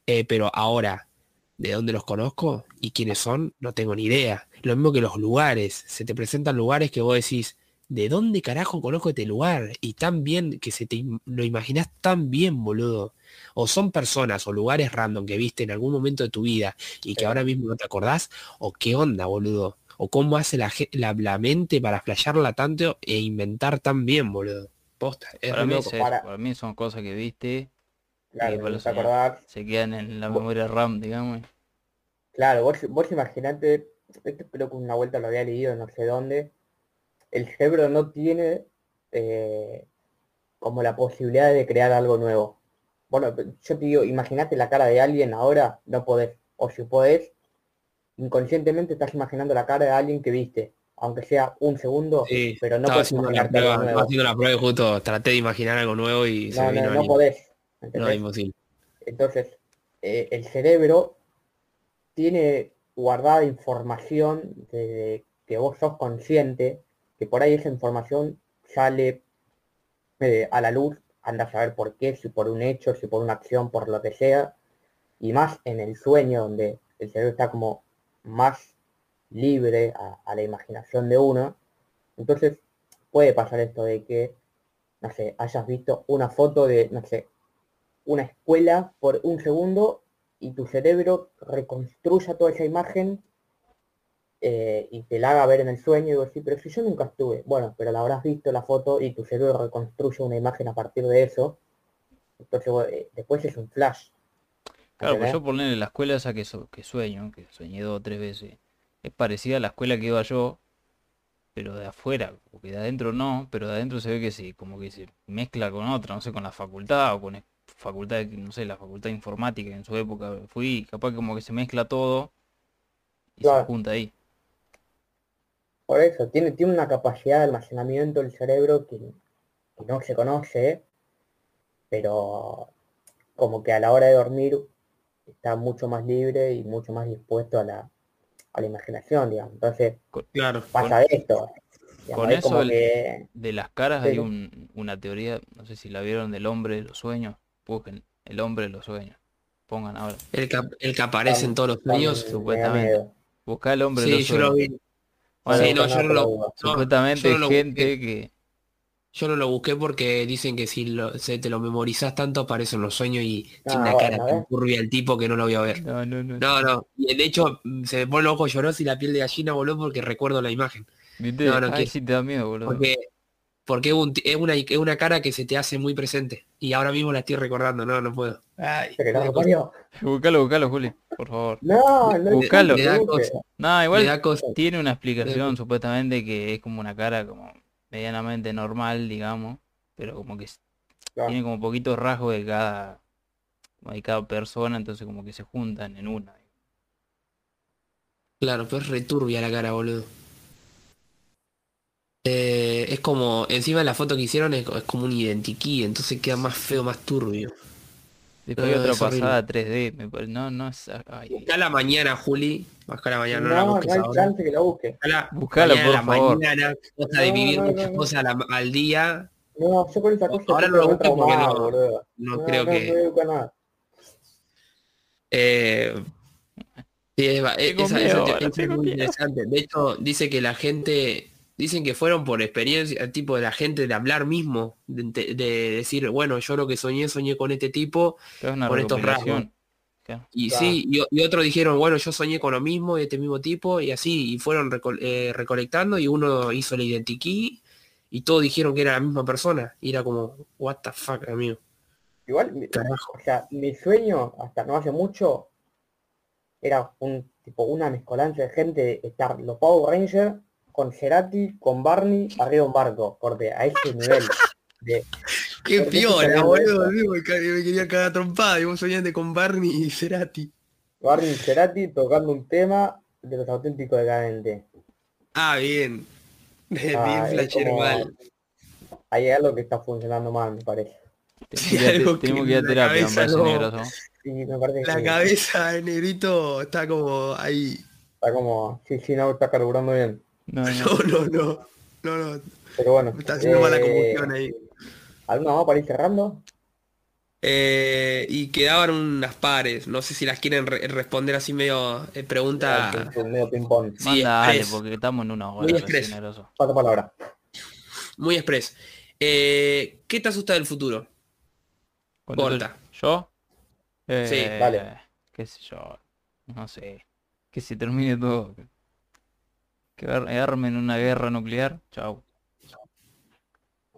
Eh, pero ahora, de dónde los conozco y quiénes son, no tengo ni idea. Lo mismo que los lugares. Se te presentan lugares que vos decís, ¿de dónde carajo conozco este lugar? Y tan bien que se te lo imaginás tan bien, boludo. O son personas o lugares random que viste en algún momento de tu vida y que Sí. ahora mismo no te acordás, o qué onda, boludo. O cómo hace la, la, la mente para flashearla tanto e inventar tan bien, boludo. Posta, es Para mí loco. es eso, Para- para mí son cosas que viste, Claro, acordás. se quedan en la Vos- memoria RAM, digamos. Claro, vos, vos imaginate, esto creo que una vuelta lo había leído no sé dónde, el cerebro no tiene eh, como la posibilidad de crear algo nuevo. Bueno, yo te digo, imagínate la cara de alguien ahora, no podés. O si podés, inconscientemente estás imaginando la cara de alguien que viste, aunque sea un segundo, Sí, pero no podés haciendo la algo haciendo la prueba y justo traté de imaginar algo nuevo y se No, vino no, no podés. No, ¿entendés? imposible. Entonces, eh, el cerebro tiene guardada información desde que vos sos consciente, que por ahí esa información sale eh, a la luz, anda a saber por qué, si por un hecho, si por una acción, por lo que sea, y más en el sueño donde el cerebro está como más libre a, a la imaginación de uno, entonces puede pasar esto de que, no sé, hayas visto una foto de, no sé, una escuela por un segundo y tu cerebro reconstruya toda esa imagen eh, y te la haga ver en el sueño y vos decís, pero si yo nunca estuve, bueno, pero la habrás visto la foto y tu cerebro reconstruye una imagen a partir de eso, entonces eh, después es un flash. Claro, pues yo ponerle la escuela esa que, so- que sueño, que soñé dos o tres veces, es parecida a la escuela que iba yo, pero de afuera, porque de adentro no, pero de adentro se ve que sí, como que se mezcla con otra, no sé, con la facultad o con facultad, de- no sé, la facultad de informática que en su época fui, capaz como que se mezcla todo y se junta ahí. Por eso, tiene, tiene una capacidad de almacenamiento del cerebro que, que no se conoce, pero como que a la hora de dormir está mucho más libre y mucho más dispuesto a la, a la imaginación, digamos. Entonces Claro. pasa esto. digamos, con es como eso el- que, De las caras Sí, hay un- una teoría, no sé si la vieron, del hombre de los sueños, busquen el hombre de los sueños, pongan ahora, El que, el que aparece en todos los sueños. supuestamente. busca el hombre de Sí, los yo lo sueños. vi. Bueno, Sí, no, yo no lo, Supuestamente yo no gente busqué. que... Yo no lo busqué porque dicen que si lo- se te lo memorizás tanto aparecen los sueños y tiene Ah, una bueno, cara tan ver. turbia el tipo que no lo voy a ver. No, no, no. No, no. Y de hecho se me pone los ojos llorosos y la piel de gallina voló porque recuerdo la imagen. ¿Viste? No, no Ay, quiero. sí te da miedo, boludo. Porque, porque es, un ti- es una, es una cara que se te hace muy presente. Y ahora mismo la estoy recordando, no, no puedo. Ay. Buscalo, buscalo, Juli, por favor. No, no Buscalo. no Le da cosa. No, igual da cosa. tiene una explicación supuestamente que es como una cara como medianamente normal, digamos, pero como que Claro. tiene como poquitos rasgos de cada de cada persona, entonces como que se juntan en una. Claro, pero es returbia la cara, boludo. Eh, es como, encima de la foto que hicieron es, es como un identikey, entonces queda más feo, más turbio. Después hay No, otra horrible. pasada 3D, me pare- no, no es... ay, mañana, Juli. Buscá la mañana, no, la No, busques no hay ahora. chance que la busque. Buscala, Buscala, mañana por la favor. mañana, cosa de vivir no, muchas no, no. cosas a la- al día. No, yo con esa cosa Ahora no lo busques porque no-. No, creo no, que. Nada. Eh, sí, es, va- Tengo esa- miedo esa- ahora, esa es tengo muy miedo. interesante. De hecho, dice que la gente, dicen que fueron por experiencia, tipo de la gente de hablar mismo, de, de decir, bueno, yo lo que soñé, soñé con este tipo, Por estos. Claro. y Claro. sí, y, y otros dijeron, bueno, yo soñé con lo mismo, de este mismo tipo, y así, y fueron eh, recolectando, y uno hizo el identikey, y todos dijeron que era la misma persona, y era como, what the fuck, amigo. Igual, Carajo. o sea, mi sueño, hasta no hace mucho, era un tipo una mezcolanza de gente de estar los Power Rangers con Cerati, con Barney, arriba de un barco, corte, a ese nivel. De, Qué Porque piola, está boludo, me, quería cagar trompada, y vos soñaste con Barney y Cerati. Barney y Cerati tocando un tema de los auténticos decadentes. Ah, bien. Bien Ah, es flashero como- mal. Hay algo que está funcionando mal, me parece. Tenemos Sí, que ir a- algo tenemos que que ir a la terapia, me cabeza parece no- negro, ¿no? Sí, me parece que La sí. cabeza de negrito está como ahí. Está como, sí, sí, no, está carburando bien. No, no. No, no, no. Pero bueno. Me está haciendo mala eh, combustión ahí. ¿Alguna más para ir cerrando? Eh, y quedaban unas pares. No sé si las quieren re- responder así medio eh, pregunta. Sí, sí, medio ping-pong. Sí, Manda, dale, express. porque estamos en una Muy hora express. recién, Negroso. Paso palabra. Muy express. Eh, ¿Qué te asusta del futuro? ¿Cuánto Corta. ¿Yo? Eh, Sí. Dale. qué sé yo. No sé. Que se termine todo. Que, que ar- armen una guerra nuclear. Chau.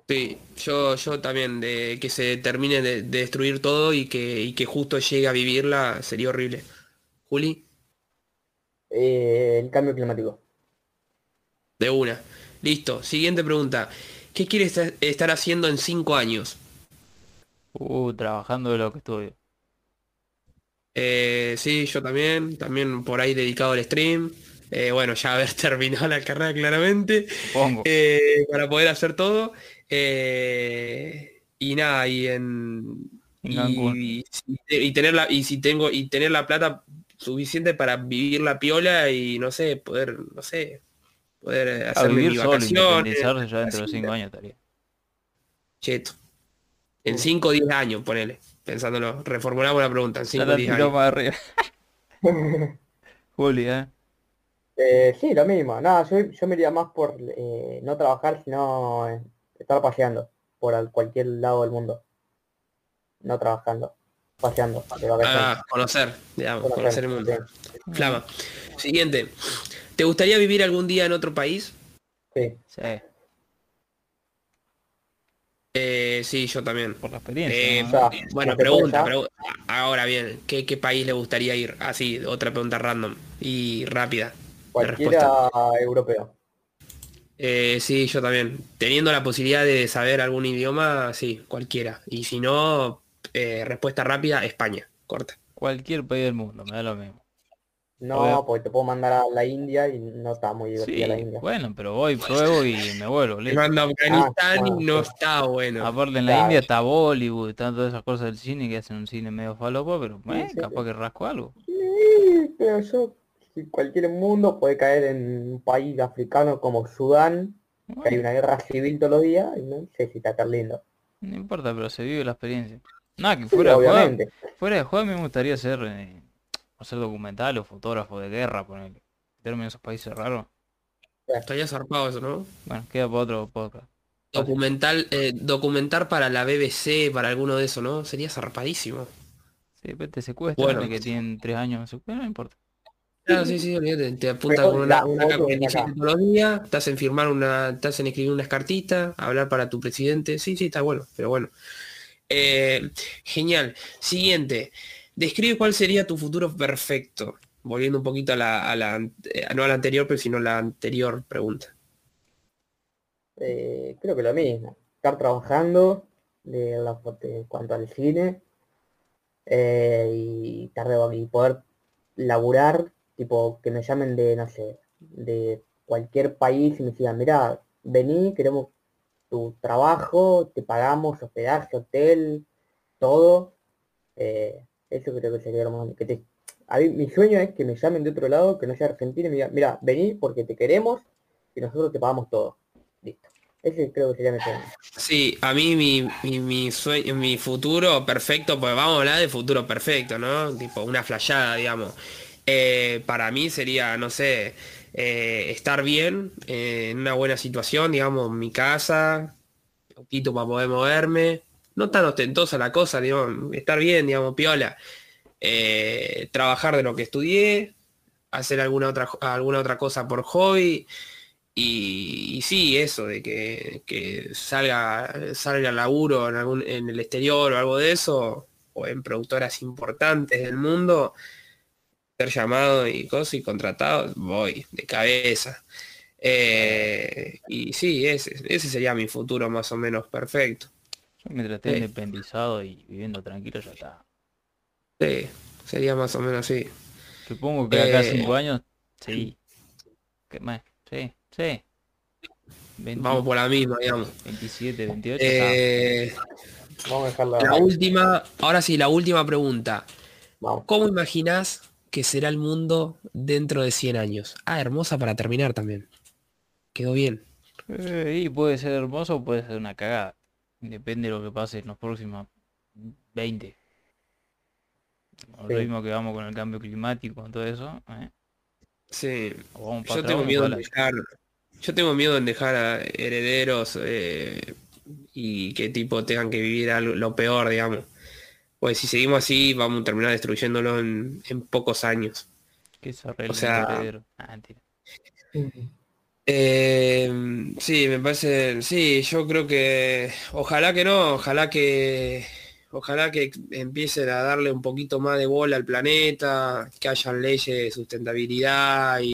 Sí, yo, yo también, de que se termine de, de destruir todo y que, y que justo llegue a vivirla, sería horrible. Juli, Eh, el cambio climático. de una. Listo. Siguiente pregunta. ¿Qué quieres esta- estar haciendo en cinco años? Uh, trabajando de lo que estudio. Eh, sí, yo también, también por ahí dedicado al stream. Eh, bueno, ya haber terminado la carrera claramente, eh, para poder hacer todo. Eh, y nada, y en y, y, y tener la, y si tengo, y tener la plata suficiente para vivir la piola y no sé, poder, no sé, poder eh, A hacerme vivir mis solo, independizarse ya dentro de así, 5 años estaría. Cheto. En 5 o 10 años, ponele. Pensándolo, reformulamos la pregunta, en Ya 5 o la 10 tiró años. más arriba. Juli, ¿eh? Eh, sí, lo mismo. Nada, yo, yo me iría más por eh, no trabajar, sino eh, estar paseando por al- cualquier lado del mundo. No trabajando, paseando. Ah, conocer, digamos, Conocer, conocer el mundo. sí. Flama. Siguiente. ¿Te gustaría vivir algún día en otro país? Sí. Sí, Eh, sí, yo también. por la experiencia. Eh, ¿no? O sea, Bueno, ¿no te pregunta, pregu- ahora bien, ¿qué, qué país le gustaría ir? Así, otra pregunta random y rápida. Cualquiera europeo. Eh, sí, yo también. Teniendo la posibilidad de saber algún idioma, sí, cualquiera. Y si no, eh, respuesta rápida, España. Corta. Cualquier país del mundo, me da lo mismo. No, Obvio. porque te puedo mandar a la India y no está muy Sí, divertida la India. bueno, pero voy, pruebo y me vuelvo, listo. mando a Afganistán Ah, y bueno, no sí. está bueno. Aparte en la Claro. India está Bollywood, están todas esas cosas del cine que hacen un cine medio falopa, pero eh, sí, capaz sí. que rasco algo. Sí, pero yo, cualquier mundo puede caer en un país africano como Sudán, que hay una guerra civil todos los días, y no sé si está tan lindo. no importa, pero se vive la experiencia. Nada, que Sí, fuera de juego, obviamente. fuera de juego a mí me gustaría ser, eh, hacer documental o fotógrafo de guerra, ponerle. Meterme en esos países raros. Estaría zarpado eso, ¿no? Bueno, queda para otro podcast. Documental, eh, documentar para la BBC, para alguno de esos, ¿no? Sería zarpadísimo. Sí, te secuestran, Bueno. que tienen tres años, no importa. Claro, sí, sí, olvídate, te apuntan con una, una una AK-47 acá. todos los días, estás en firmar una, estás en escribir unas cartitas, hablar para tu presidente, sí, sí, está bueno, pero bueno. Eh, genial. Siguiente, describe cuál sería tu futuro perfecto. Volviendo un poquito a la, a la eh, no a la anterior, pero sino a la anterior pregunta. Eh, creo que lo mismo. Estar trabajando de la, en cuanto al cine eh, y, estar de- y poder laburar, tipo que me llamen de, no sé, de cualquier país y me digan, mira, vení, queremos tu trabajo, te pagamos hospedaje, hotel, todo, Eh, eso creo que sería lo más que te- a mí, mi sueño es que me llamen de otro lado, que no sea Argentina, y me digan, mira, vení porque te queremos y nosotros te pagamos todo. Listo. Ese creo que sería mi sueño. Sí, a mí mi, mi, mi sueño, mi futuro perfecto, pues vamos a hablar de futuro perfecto, ¿no? Tipo una flayada, digamos. Eh, para mí sería, no sé, eh, estar bien, eh, en una buena situación, digamos, mi casa, autito para poder moverme, no tan ostentosa la cosa, digamos, estar bien, digamos, piola. Trabajar de lo que estudié, hacer alguna otra, alguna otra cosa por hobby. Y, y sí, eso, de que, que salga, salga laburo en, algún, en el exterior o algo de eso, o en productoras importantes del mundo, ser llamado y cosas y contratado, voy de cabeza. Eh, y sí, ese, ese sería mi futuro más o menos perfecto. Yo mientras esté Sí. independizado y viviendo tranquilo ya está. Sí, sería más o menos así. Supongo que acá Eh, cinco años, sí. ¿Qué más? Sí, sí. 20, Vamos por la misma, digamos. 27, 28, está. Eh, Vamos a dejarla. la última, ahora sí, la última pregunta. Vamos. ¿Cómo imaginás que será el mundo dentro de 100 años? Ah, hermosa para terminar también. Quedó bien. Eh, y puede ser hermoso o puede ser una cagada. Depende de lo que pase en los próximos 20. Al Sí. ritmo que vamos con el cambio climático, con todo eso, ¿eh? Sí. Yo atrás, tengo miedo en dejar, yo tengo miedo en dejar a herederos eh, y que tipo tengan que vivir algo, lo peor, digamos. Pues si seguimos así, vamos a terminar destruyéndolo en, en pocos años. arregle o sea-. Ah. Eh, sí, me parece, sí, yo creo que ojalá que no, ojalá que ojalá que empiecen a darle un poquito más de bola al planeta, que hayan leyes de sustentabilidad y